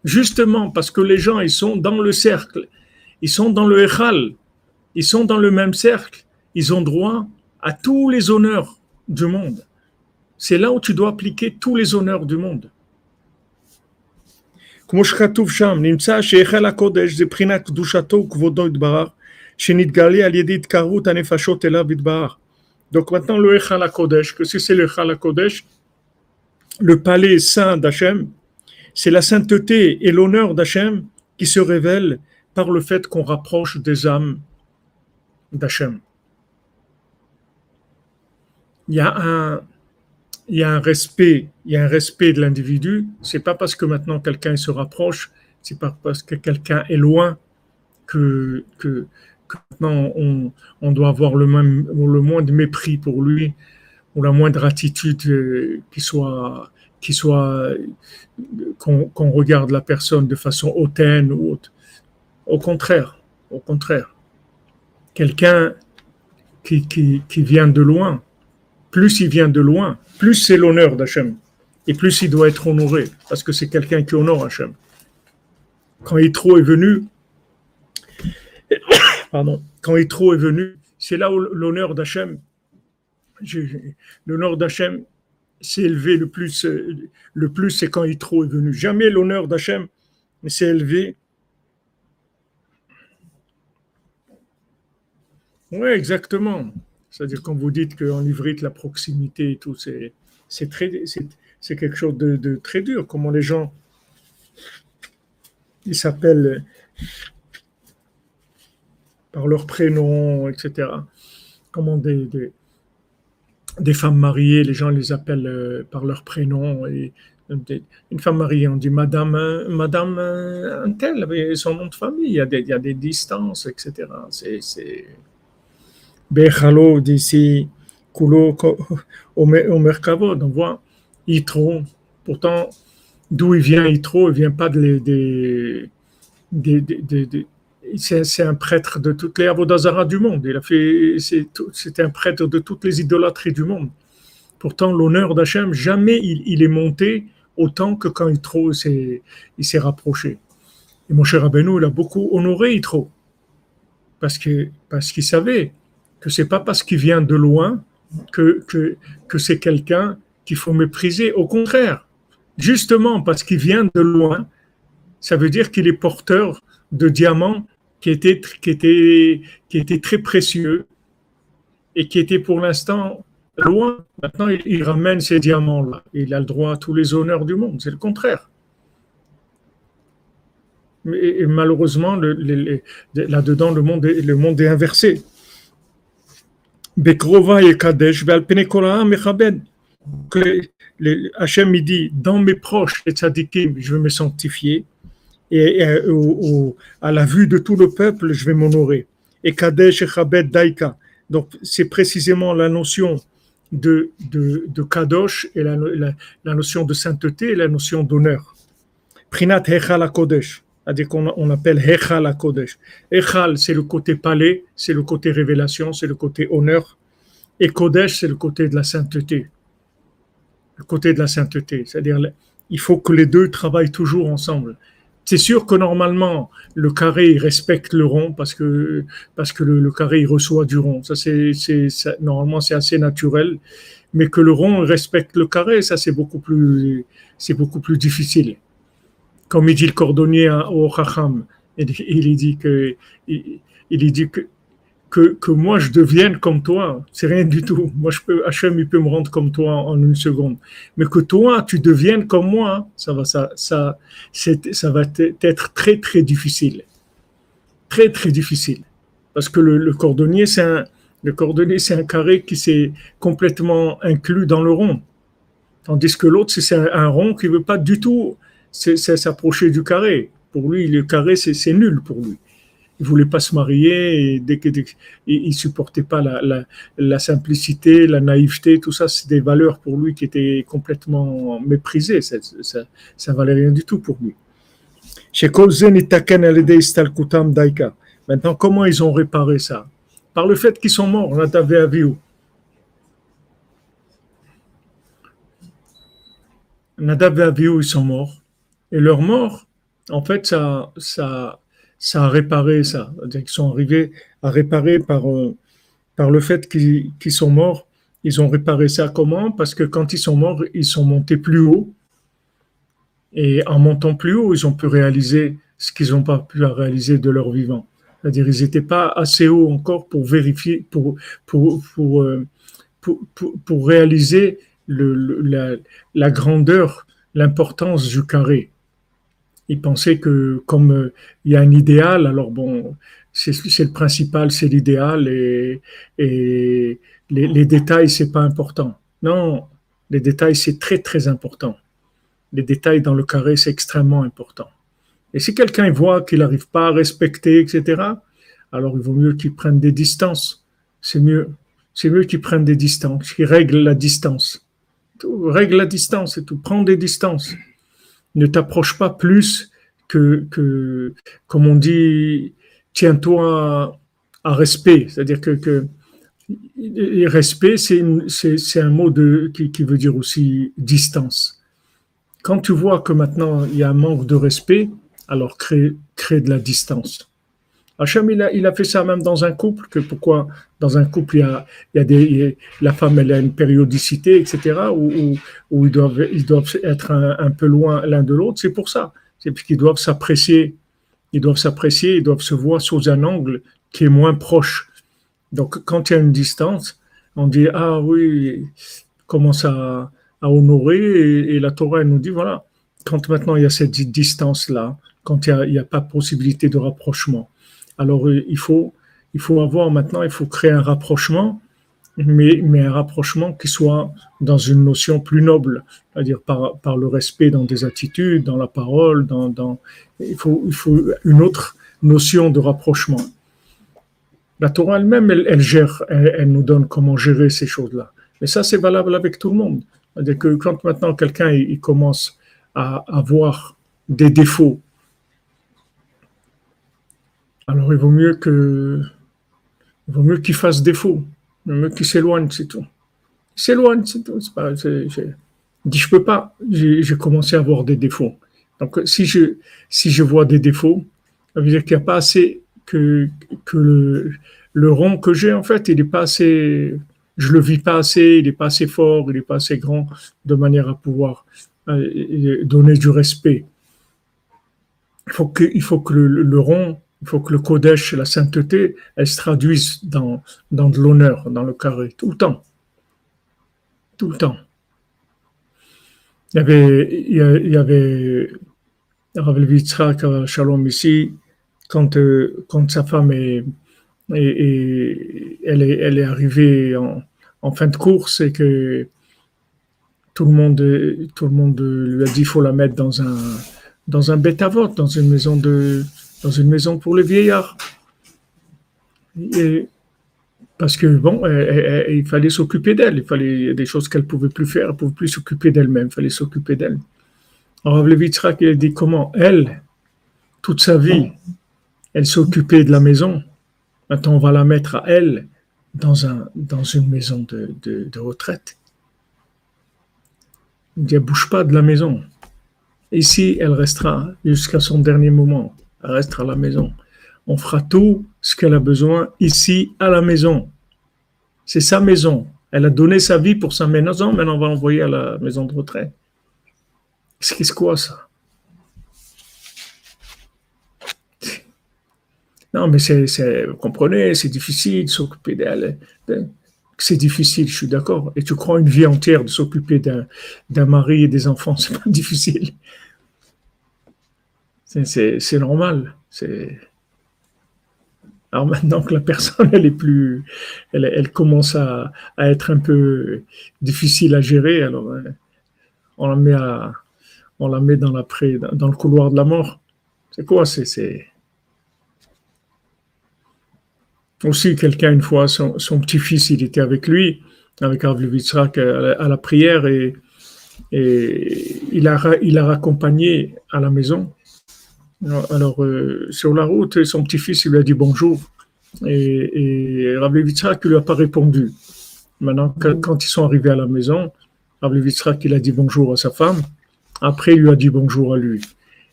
Justement parce que les gens, ils sont dans le cercle, ils sont dans le Echal, ils sont dans le même cercle, ils ont droit à tous les honneurs du monde. C'est là où tu dois appliquer tous les honneurs du monde. כמו שכתוב שם, נמצא שהיכל הקודש זה בחינת קדושתו וכבודו יתברך, Donc maintenant, le Echal HaKodesh, que c'est le Echalakodesh, le palais saint d'Hachem, c'est la sainteté et l'honneur d'Hachem qui se révèlent par le fait qu'on rapproche des âmes d'Hachem. Il y a un, respect, il y a un respect de l'individu. C'est pas parce que maintenant quelqu'un se rapproche, c'est pas parce que quelqu'un est loin que, maintenant on, doit avoir le même, le moins de mépris pour lui ou la moindre attitude euh, qui soit, qu'on regarde la personne de façon hautaine ou autre. Au contraire, au contraire, quelqu'un qui vient de loin, plus il vient de loin, plus c'est l'honneur d'Hachem. Et plus il doit être honoré, parce que c'est quelqu'un qui honore Hachem. Quand Yitro est venu, pardon, quand Yitro est venu, c'est là où l'honneur d'Hachem, l'honneur d'Hachem s'est élevé le plus, le plus c'est quand Yitro est venu. Jamais l'honneur d'Hachem s'est élevé. Oui, exactement. C'est-à-dire, quand vous dites qu'en ivrite, la proximité et tout, c'est, très, c'est, quelque chose de, très dur. Comment les gens, ils s'appellent par leur prénom, etc. Comment des, des, femmes mariées, les gens les appellent euh, par leur prénom. Et une femme mariée, on dit Madame, Madame un tel, son nom de famille. Il y a des, il y a des distances, etc. C'est, Bechalo d'ici, Kulo au Merkavod. On voit Yitro. Pourtant, d'où il vient Yitro, il vient pas de, des, c'est un prêtre de toutes les Avodazara du monde. Il a fait, c'est un prêtre de toutes les idolâtries du monde. Pourtant, l'honneur d'Hachem, jamais il, est monté autant que quand il s'est rapproché. Et mon cher Rabbeinu, il a beaucoup honoré Yitro. Parce parce qu'il savait que c'est pas parce qu'il vient de loin que c'est quelqu'un qu'il faut mépriser. Au contraire, justement parce qu'il vient de loin, ça veut dire qu'il est porteur de diamants qui étaient, très précieux et qui étaient pour l'instant loin. Maintenant, il, ramène ces diamants-là. Il a le droit à tous les honneurs du monde. C'est le contraire. Mais, malheureusement, là-dedans, le monde, est inversé. Et Hachem dit, dans mes proches, je vais me sanctifier, et, à la vue de tout le peuple, je vais m'honorer. Et Kadesh et Daika. Donc, c'est précisément la notion de, de, de Kadosh et la, la, notion de sainteté et la notion d'honneur. Prinat Hechal Kodesh c'est-à-dire qu'on appelle Hechal Kodesh. Echal, c'est le côté palais, c'est le côté révélation, c'est le côté honneur. Et Kodesh, c'est le côté de la sainteté. Le côté de la sainteté. C'est-à-dire, il faut que les deux travaillent toujours ensemble. C'est sûr que normalement, le carré respecte le rond parce que, parce que le, carré reçoit du rond. Ça, c'est, normalement, c'est assez naturel. Mais que le rond respecte le carré, ça, c'est beaucoup plus, c'est beaucoup plus difficile comme il dit le cordonnier au Chacham, il dit que, il, dit que, que, moi je devienne comme toi, c'est rien du tout. Moi, je peux, il peut me rendre comme toi en une seconde. Mais que toi, tu deviennes comme moi, ça va, ça, ça, ça va être très, très difficile. Très, très difficile. Parce que le, cordonnier, c'est un, le cordonnier, c'est un carré qui s'est complètement inclus dans le rond. Tandis que l'autre, c'est un, rond qui veut pas du tout s'approcher du carré. Pour lui, le carré, c'est nul pour lui. Il voulait pas se marier, et dès que, il supportait pas la, simplicité, la naïveté, tout ça, c'est des valeurs pour lui qui étaient complètement méprisées. Ça, ça, valait rien du tout pour lui. Maintenant, comment ils ont réparé ça? Par le fait qu'ils sont morts, Nadav et Avihu. Nadav et ils sont morts. Et leur mort, en fait, ça, ça, ça a réparé ça. Qu'ils sont arrivés à réparer par, euh, par le fait qu'ils sont morts. Ils ont réparé ça comment? Parce que quand ils sont morts, ils sont montés plus haut. Et en montant plus haut, ils ont pu réaliser ce qu'ils n'ont pas pu réaliser de leur vivant. C'est-à-dire qu'ils n'étaient pas assez haut encore pour vérifier, pour, pour, pour, euh, pour, pour, réaliser la grandeur, l'importance du carré. Ils pensaient que comme euh, il y a un idéal, alors bon, c'est le principal, c'est l'idéal et, les, les détails, c'est pas important. Non, les détails, c'est très très important. Les détails dans le carré, c'est extrêmement important. Et si quelqu'un voit qu'il n'arrive pas à respecter, etc., alors il vaut mieux qu'il prenne des distances. C'est mieux. C'est mieux qu'il prenne des distances, qu'il règle la distance. règle la distance et tout. Prends des distances. Ne t'approche pas plus que, comme on dit, tiens-toi à, respect. C'est-à-dire que, respect, c'est un mot qui, veut dire aussi distance. Quand tu vois que maintenant il y a un manque de respect, alors crée de la distance. Hachem, il a, il a fait ça même dans un couple, que pourquoi dans un couple, il y a, la femme, elle a une périodicité, etc., où, ils, doivent, être un, peu loin l'un de l'autre. C'est pour ça. C'est parce qu'ils doivent s'apprécier. Ils doivent s'apprécier, ils doivent se voir sous un angle qui est moins proche. Donc, quand il y a une distance, on dit, ah oui, commence à, à honorer, et, et la Torah, elle nous dit, voilà, quand maintenant il y a cette distance-là, quand il n'y a, a, pas possibilité de rapprochement. Alors euh, il faut, il faut avoir maintenant, il faut créer un rapprochement, mais, un rapprochement qui soit dans une notion plus noble, c'est-à-dire par, le respect dans des attitudes, dans la parole, dans, il, faut, une autre notion de rapprochement. La Torah elle-même, elle, nous donne comment gérer ces choses-là. Mais ça, c'est valable avec tout le monde. C'est-à-dire que quand maintenant quelqu'un commence à avoir des défauts alors il vaut mieux que vaut mieux qu'il fasse défaut, il vaut mieux qu'il s'éloigne, c'est tout. Il s'éloigne, c'est tout. Pas, dit je peux pas, j'ai commencé à avoir des défauts. Donc si je si je vois des défauts, ça veut dire qu'il n'y a pas assez que que le, le rond que j'ai en fait, il n'est pas assez, je le vis pas assez, il n'est pas assez fort, il n'est pas assez grand de manière à pouvoir euh, donner du respect. Il faut que, faut que le, le rond il faut que le Kodesh, la sainteté, elle se traduise dans, dans de l'honneur, dans le carré, tout le temps. Tout le temps. Il y avait, il y avait Rav Yitzhak Shalom ici, quand, euh, quand sa femme est, est, elle est arrivée en, en, fin de course et que tout le monde, tout le monde lui a dit qu'il faut la mettre dans un, dans un dans une maison de, dans une maison pour les vieillards. Et parce que bon, il fallait s'occuper d'elle, il fallait des choses qu'elle pouvait plus faire, elle pouvait plus s'occuper d'elle-même, il fallait s'occuper d'elle. Alors Levitra il dit comment elle, toute sa vie, elle s'occupait de la maison. Maintenant, on va la mettre à elle dans, un, dans une maison de, de, retraite. Il dit, bouge pas de la maison. Ici, elle restera jusqu'à son dernier moment reste à la maison. On fera tout ce qu'elle a besoin ici à la maison. C'est sa maison. Elle a donné sa vie pour sa maison, maintenant on va l'envoyer à la maison de retraite. C'est quoi ça? Non, mais c'est, vous comprenez, c'est difficile de s'occuper d'elle. C'est difficile, je suis d'accord. Et tu crois une vie entière de s'occuper d'un, d'un mari et des enfants, c'est pas difficile. C'est normal. Alors maintenant que la personne elle est plus, elle, commence à, être un peu difficile à gérer, alors euh, on la met à, on la met dans la dans le couloir de la mort. C'est quoi? C'est aussi quelqu'un une fois son, petit-fils il était avec lui avec Rav à, à la prière et, et il a il a raccompagné à la maison Alors, euh, sur la route, son petit-fils lui a dit bonjour. Et, et Rav Levitzrak ne lui a pas répondu. Maintenant, quand, ils sont arrivés à la maison, Rav Levitzrak il a dit bonjour à sa femme. Après, il lui a dit bonjour à lui.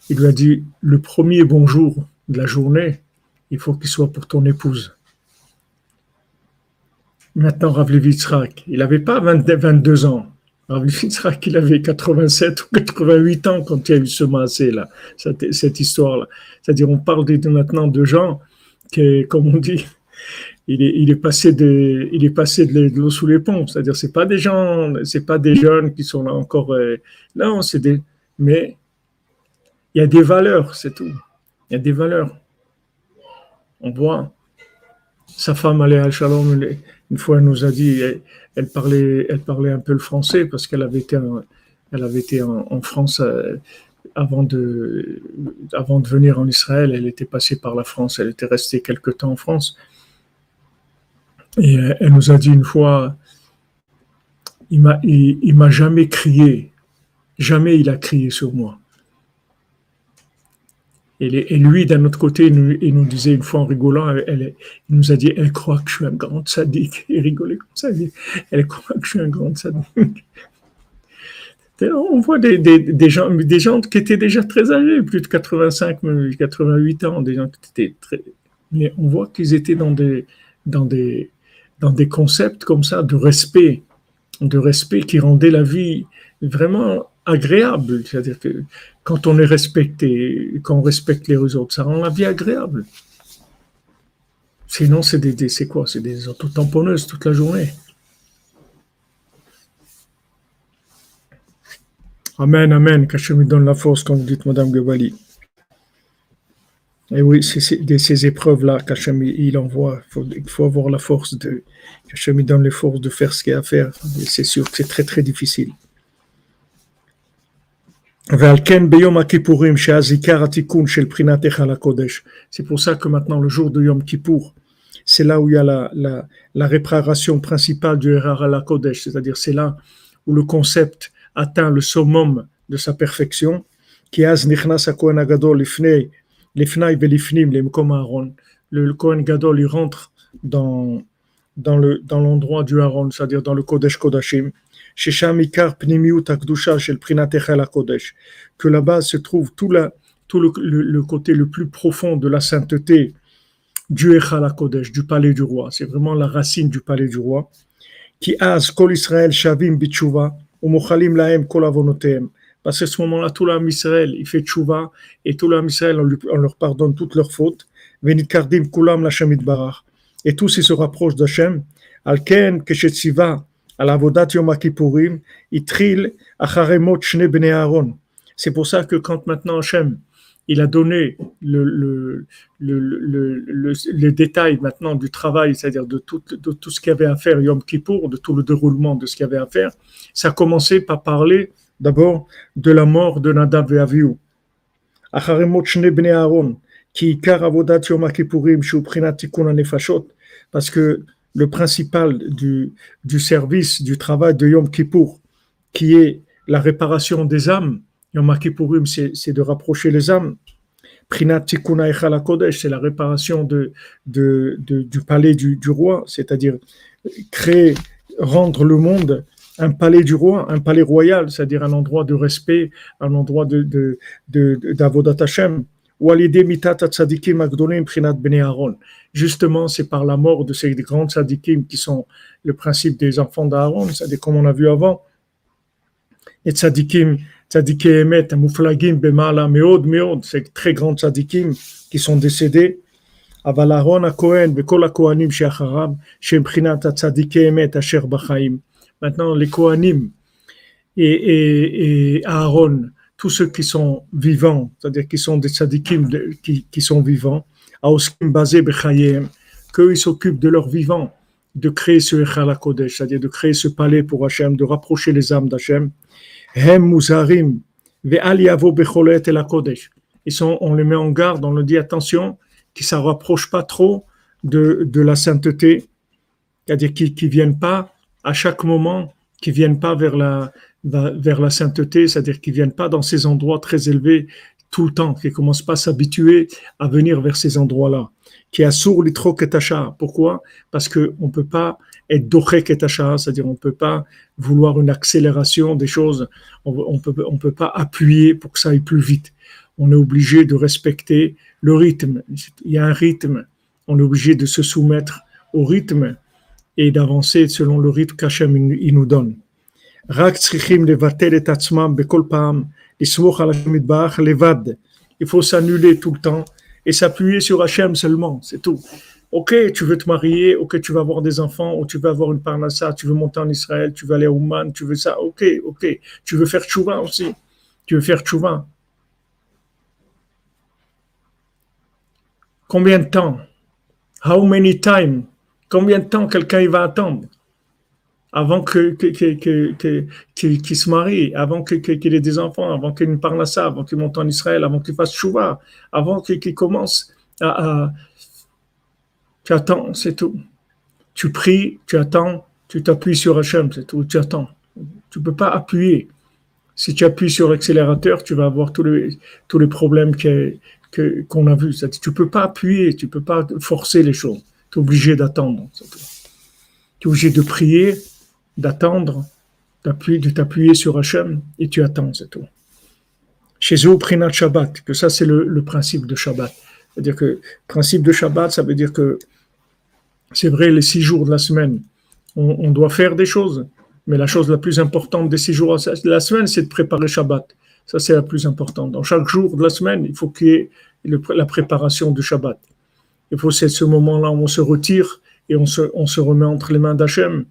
Il lui a dit le premier bonjour de la journée, il faut qu'il soit pour ton épouse. Maintenant, Rav Levitzrak, il n'avait pas 22 ans. Il avait 87 ou 88 ans quand il y a eu ce massé-là, cette, cette histoire-là. C'est-à-dire, on parle maintenant de gens qui, comme on dit, il est, passé de, il est passé de l'eau sous les ponts. C'est-à-dire, c'est pas des gens, c'est pas des jeunes qui sont là encore. Euh, c'est des, mais il y a des valeurs, c'est tout. Il y a des valeurs. On voit. Sa femme allait à Shalom, une fois elle nous a dit, elle, parlait, elle parlait un peu le français parce qu'elle avait été, en, elle avait été en, France euh, avant de, avant de venir en Israël. Elle était passée par la France, elle était restée quelque temps en France. Et euh, elle nous a dit une fois, il m'a, il m'a jamais crié, jamais il a crié sur moi. Et, lui, d'un autre côté, il nous, disait une fois en rigolant, elle, il nous a dit, elle croit que je suis un grand sadique. Il rigolait comme ça. Elle croit que je suis un grand sadique. On voit des, gens, des gens qui étaient déjà très âgés, plus de 85, 88 ans, des gens qui étaient très. Mais on voit qu'ils étaient dans des, concepts comme ça de respect, de respect qui rendaient la vie vraiment agréable. C'est-à-dire que quand on est respecté, quand on respecte les autres, ça rend la vie agréable. Sinon, c'est des, c'est quoi? C'est des autotamponneuses toute la journée. Amen, amen. Qu'Hachem me donne la force, comme vous dites, Madame Gebali. Et oui, c'est ces épreuves-là qu'Hachem il envoie. Il faut, avoir la force de. Donne les forces de faire ce qu'il y a à faire. C'est sûr que c'est très, très difficile. C'est pour ça que maintenant, le jour de Yom Kippour, c'est là où il y a la, réparation principale du Erar à la Kodesh, c'est-à-dire c'est là où le concept atteint le summum de sa perfection, qui le, Kohen Gadol, il rentre dans, dans, le, dans l'endroit du Aaron, c'est-à-dire dans le Kodesh Kodashim, que là-bas se trouve tout, la, tout le, le, côté le plus profond de la sainteté du Echal Kodesh, du palais du roi. C'est vraiment la racine du palais du roi. Qui az kol Israël shavim bitshuva ou mochalim lahem kol avonotem. Parce qu'à ce moment-là, tout l'âme Israël, il fait tchouva, et tout l'âme Israël, on, on, leur pardonne toutes leurs fautes. Venit kardim kulam l'Hashem barach. Et tous, ils se rapprochent d'Hachem. Alken C'est pour ça que quand maintenant Hachem, il a donné le, le, le, les détails maintenant du travail, c'est-à-dire de tout, de tout ce qu'il y avait à faire Yom Kippour, de tout le déroulement de ce qu'il y avait à faire, ça a commencé par parler d'abord de la mort de Nadav et Avihu. Acharemot Shne Bnei Aaron, Ikar Avodat Yom Kippourim, Shu Prinat Nefashot, parce que le principal du, service, du travail de Yom Kippour, qui est la réparation des âmes. Yom Kippourim, c'est de rapprocher les âmes. Prinat Tikuna Kodesh, c'est la réparation du palais du, du roi, c'est-à-dire créer, rendre le monde un palais du roi, un palais royal, c'est-à-dire un endroit de respect, un endroit de, de, de, Hashem. Justement, c'est par la mort de ces grands tzadikim qui sont le principe des enfants d'Aaron, c'est-à-dire comme on a vu avant. Et tzadikim, tzadikim emet, muflagim bemala meod meod, ces très grands tzadikim qui sont décédés. אבל אהרון הכהן וכל הכהנים שאחריו, שהם מבחינת הצדיקי אמת אשר בחיים. Maintenant, les Kohanim et, et, et Aaron, tous ceux qui sont vivants, c'est-à-dire qui sont des tzadikim qui, qui sont vivants, qu'ils s'occupent de leur vivant, de créer ce Echal Kodesh, c'est-à-dire de créer ce palais pour Hachem, de rapprocher les âmes d'Hachem. Hem muzarim Kodesh. Ils sont, on les met en garde, on leur dit attention, qu'ils ne rapprochent pas trop de, de la sainteté, c'est-à-dire qu'ils ne viennent pas à chaque moment, ne viennent pas vers la, vers la sainteté, c'est-à-dire ne viennent pas dans ces endroits très élevés tout le temps, qui ne commence pas à s'habituer à venir vers ces endroits-là, qui a sourd les et Pourquoi? Parce qu'on ne peut pas être dorek et c'est-à-dire on peut pas vouloir une accélération des choses, on ne peut, on peut pas appuyer pour que ça aille plus vite. On est obligé de respecter le rythme. Il y a un rythme. On est obligé de se soumettre au rythme et d'avancer selon le rythme qu'Hachem nous donne. Il faut s'annuler tout le temps et s'appuyer sur Hachem seulement, c'est tout. Ok, tu veux te marier, ok, tu vas avoir des enfants, ou tu veux avoir une parnassa, tu veux monter en Israël, tu veux aller à Ouman, tu veux ça, ok, ok. Tu veux faire tchouva aussi, tu veux faire tchouva. Combien de temps? How many time? Combien de temps quelqu'un va attendre? avant qu'il que, se marie, avant qu'il ait des enfants, avant qu'il ne parle à ça, avant qu'il monte en Israël, avant qu'il fasse chouva, avant qu'il commence à, Tu attends, c'est tout. Tu pries, tu attends, tu t'appuies sur Hachem, c'est tout, tu attends. Tu ne peux pas appuyer. Si tu appuies sur l'accélérateur, tu vas avoir tous les, tous les problèmes qu'on a vus. Tu ne peux pas appuyer, tu ne peux pas forcer les choses. Es obligé d'attendre. Tu es obligé de prier d'attendre, de t'appuyer sur Hachem et tu attends, c'est tout. Chez eux, Prinat Shabbat, que ça c'est le, principe de Shabbat. C'est-à-dire que principe de Shabbat, ça veut dire que c'est vrai, les six jours de la semaine, on, doit faire des choses, mais la chose la plus importante des six jours de la semaine, c'est de préparer Shabbat. Ça, c'est la plus importante. Dans chaque jour de la semaine, il faut qu'il y ait la préparation du Shabbat. Il faut c'est ce moment-là où on se retire et on se, on se remet entre les mains d'Hachem.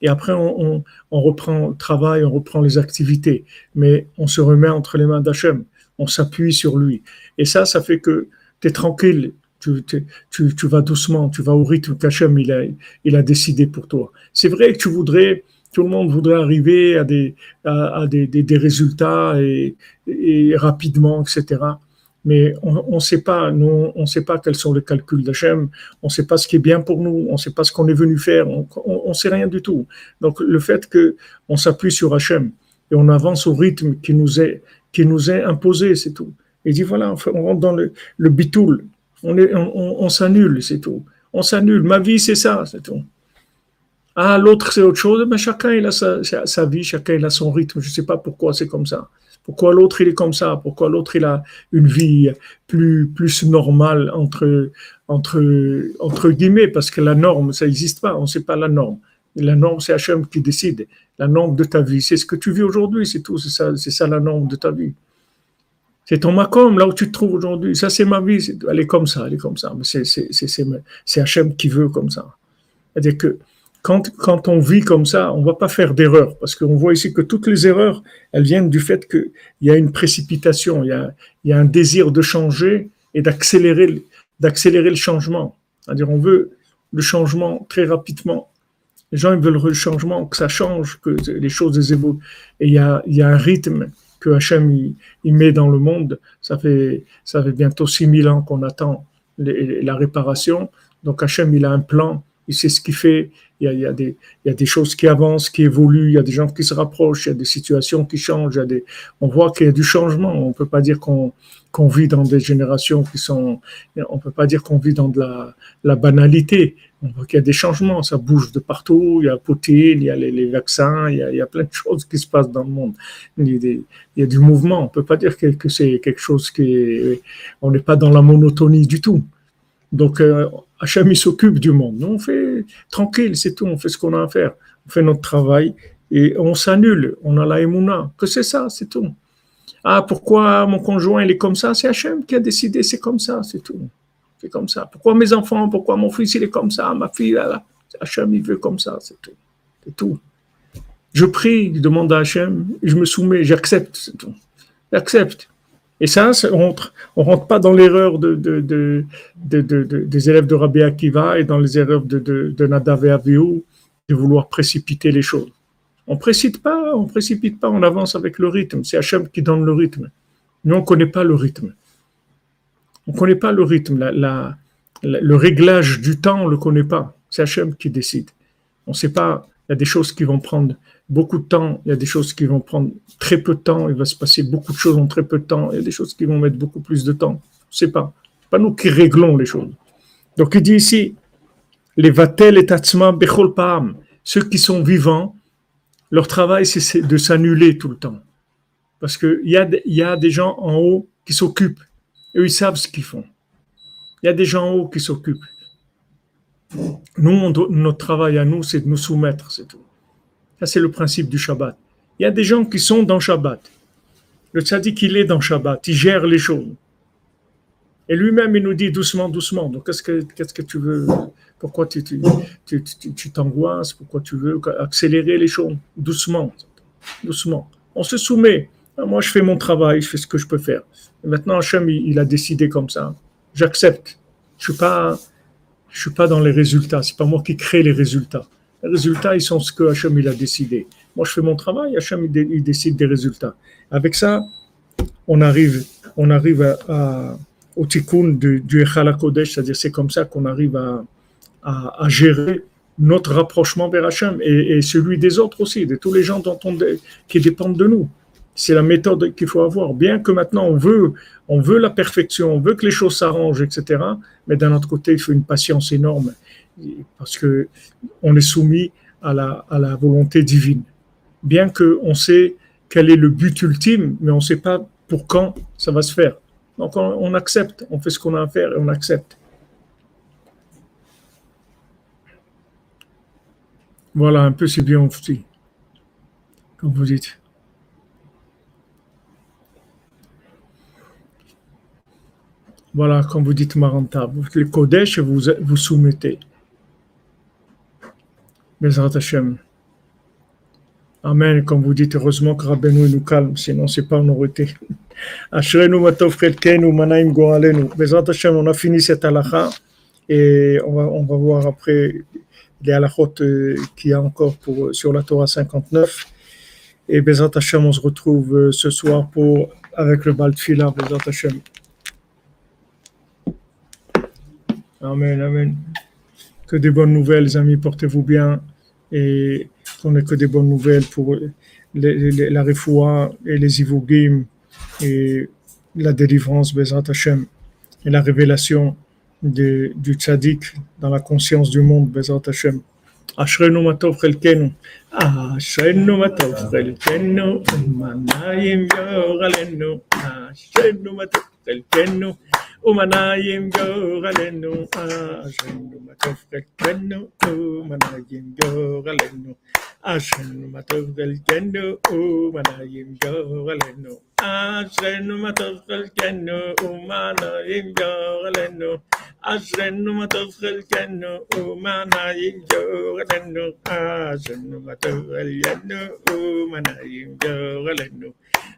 Et après on, reprend le travail, on reprend les activités, mais on se remet entre les mains d'Hachem, on s'appuie sur lui. Et ça, ça fait que tu es tranquille, tu, tu, vas doucement, tu vas au rythme qu'Hachem il a, il a décidé pour toi. C'est vrai que tu voudrais, tout le monde voudrait arriver à des, à, des, des, résultats et, et rapidement, etc mais on ne sait pas, nous, on sait pas quels sont les calculs d'Hachem, on ne sait pas ce qui est bien pour nous, on ne sait pas ce qu'on est venu faire, on ne sait rien du tout. Donc le fait que on s'appuie sur Hachem et on avance au rythme qui nous est, qui nous est imposé, c'est tout. Et dit voilà, on rentre dans le, le bitoul, on, est, on, s'annule, c'est tout. On s'annule, ma vie c'est ça, c'est tout. Ah, l'autre c'est autre chose, mais chacun il a sa, sa vie, chacun il a son rythme, je ne sais pas pourquoi c'est comme ça. Pourquoi l'autre il est comme ça? Pourquoi l'autre il a une vie plus plus normale entre entre entre guillemets? Parce que la norme ça n'existe pas. On ne sait pas la norme. La norme c'est Hachem qui décide. La norme de ta vie, c'est ce que tu vis aujourd'hui, c'est tout. C'est ça, c'est ça la norme de ta vie. C'est ton macom, là où tu te trouves aujourd'hui. Ça, c'est ma vie. Elle est comme ça, elle est comme ça. Mais c'est, c'est, c'est, c'est Hachem qui veut comme ça. C'est-à-dire que quand, on vit comme ça, on ne va pas faire d'erreur, parce qu'on voit ici que toutes les erreurs, elles viennent du fait qu'il y a une précipitation, il y a, un désir de changer et d'accélérer, le changement. C'est-à-dire, on veut le changement très rapidement. Les gens ils veulent le changement, que ça change, que les choses évoluent. Et il y a, il y a un rythme que Hachem il, met dans le monde. Ça fait, ça fait bientôt 6000 ans qu'on attend la réparation. Donc Hachem, il a un plan il sait ce qu'il fait, il y, a, il, y a des, il y, a, des, choses qui avancent, qui évoluent, il y a des gens qui se rapprochent, il y a des situations qui changent, il y a des, on voit qu'il y a du changement. On ne peut pas dire qu'on qu'on vit dans des générations qui sont, on peut pas dire qu'on vit dans de la, la banalité. On voit qu'il y a des changements, ça bouge de partout, il y a Poutine, il y a les, les vaccins, il y a, il y a, plein de choses qui se passent dans le monde. Il y a, des, il y a du mouvement, on peut pas dire que, que c'est quelque chose qui est, on n'est pas dans la monotonie du tout. Donc, euh, Hachem, s'occupe du monde. Nous, on fait tranquille, c'est tout, on fait ce qu'on a à faire. On fait notre travail et on s'annule. On a la émouna. Que c'est ça, c'est tout. Ah, pourquoi mon conjoint, il est comme ça? C'est Hachem qui a décidé, c'est comme ça, c'est tout. C'est comme ça. Pourquoi mes enfants, pourquoi mon fils, il est comme ça? Ma fille, là, Hachem, il veut comme ça, c'est tout. C'est tout. Je prie, je demande à Hachem, je me soumets, j'accepte, c'est tout. J'accepte. Et ça, on rentre, rentre pas dans l'erreur de, des élèves de Rabbi Akiva et dans les erreurs de, de, Nadav de vouloir précipiter les choses. On précipite pas, on précipite pas, on avance avec le rythme. C'est Hachem qui donne le rythme. Nous, on connaît pas le rythme. On connaît pas le rythme. Le réglage du temps, on le connaît pas. C'est Hachem qui décide. On ne sait pas Il y a des choses qui vont prendre beaucoup de temps, il y a des choses qui vont prendre très peu de temps, il va se passer beaucoup de choses en très peu de temps, il y a des choses qui vont mettre beaucoup plus de temps. Je sais pas. Pas nous qui réglons les choses. Donc il dit ici, les vatel et tatsma bechol paam, ceux qui sont vivants, leur travail c'est de s'annuler tout le temps. Parce qu'il y a, y a des gens en haut qui s'occupent. Eux, ils savent ce qu'ils font. Il y a des gens en haut qui s'occupent. Nous, notre travail à nous, c'est de nous soumettre, c'est tout. Ça, c'est le principe du Shabbat. Il y a des gens qui sont dans Shabbat. Le tzaddik, il est dans Shabbat, il gère les choses. Et lui-même, il nous dit doucement, doucement. Donc, qu'est-ce que, tu veux? Pourquoi tu, t'angoisses? Pourquoi tu veux accélérer les choses? Doucement, doucement. On se soumet. Moi, je fais mon travail, je fais ce que je peux faire. Et maintenant, Hachem, il, il a décidé comme ça. J'accepte. Je suis pas, suis pas dans les résultats. C'est pas moi qui crée les résultats. Les résultats, ils sont ce que Hachem il a décidé. Moi, je fais mon travail, Hachem il, décide des résultats. Avec ça, on arrive, on arrive au tikkun du, du Kodesh, c'est-à-dire c'est comme ça qu'on arrive à, gérer notre rapprochement vers Hachem et, celui des autres aussi, de tous les gens qui dépendent de nous. C'est la méthode qu'il faut avoir. Bien que maintenant on veut, on veut la perfection, on veut que les choses s'arrangent, etc. Mais d'un autre côté, il faut une patience énorme parce que on est soumis à la, volonté divine. Bien que on sait quel est le but ultime, mais on ne sait pas pour quand ça va se faire. Donc on, accepte, on fait ce qu'on a à faire et on accepte. Voilà, un peu c'est bien aussi, comme vous dites. Voilà, comme vous dites, Maranta, le Kodesh, vous vous soumettez. Bezrat Hashem. Amen. Comme vous dites, heureusement que Rabbeinu nous calme, sinon c'est pas, aurait été. Ashrenu matov manaim goalenu. Bezrat Hashem, on a fini cette halakha et on va, on va voir après les halachot euh, qu'il y a encore pour, sur la Torah 59. Et Bezrat Hashem, on se retrouve euh, ce soir pour, avec le Baltfila, Bezrat Hashem. Amen, Amen. Que des bonnes nouvelles, les amis, portez-vous bien et qu'on n'ait que des bonnes nouvelles pour la refoua et les ivogim et la délivrance, Bezrat Hashem, et la révélation de, du tzaddik dans la conscience du monde, Bezrat Hashem. אשרנו מה טוב חלקנו, אשרנו מה טוב חלקנו, מנעים יור עלינו, אשרנו מה טוב חלקנו. Umanayim Goralenu Ashenu Matov Galkenu Umanayim Goralenu Ashenu Matov Galkenu Umanayim Goralenu Ashenu Matov Galkenu Umanayim Goralenu Ashenu Matov Galkenu Umanayim Goralenu Ashenu Matov Galkenu Umanayim Goralenu.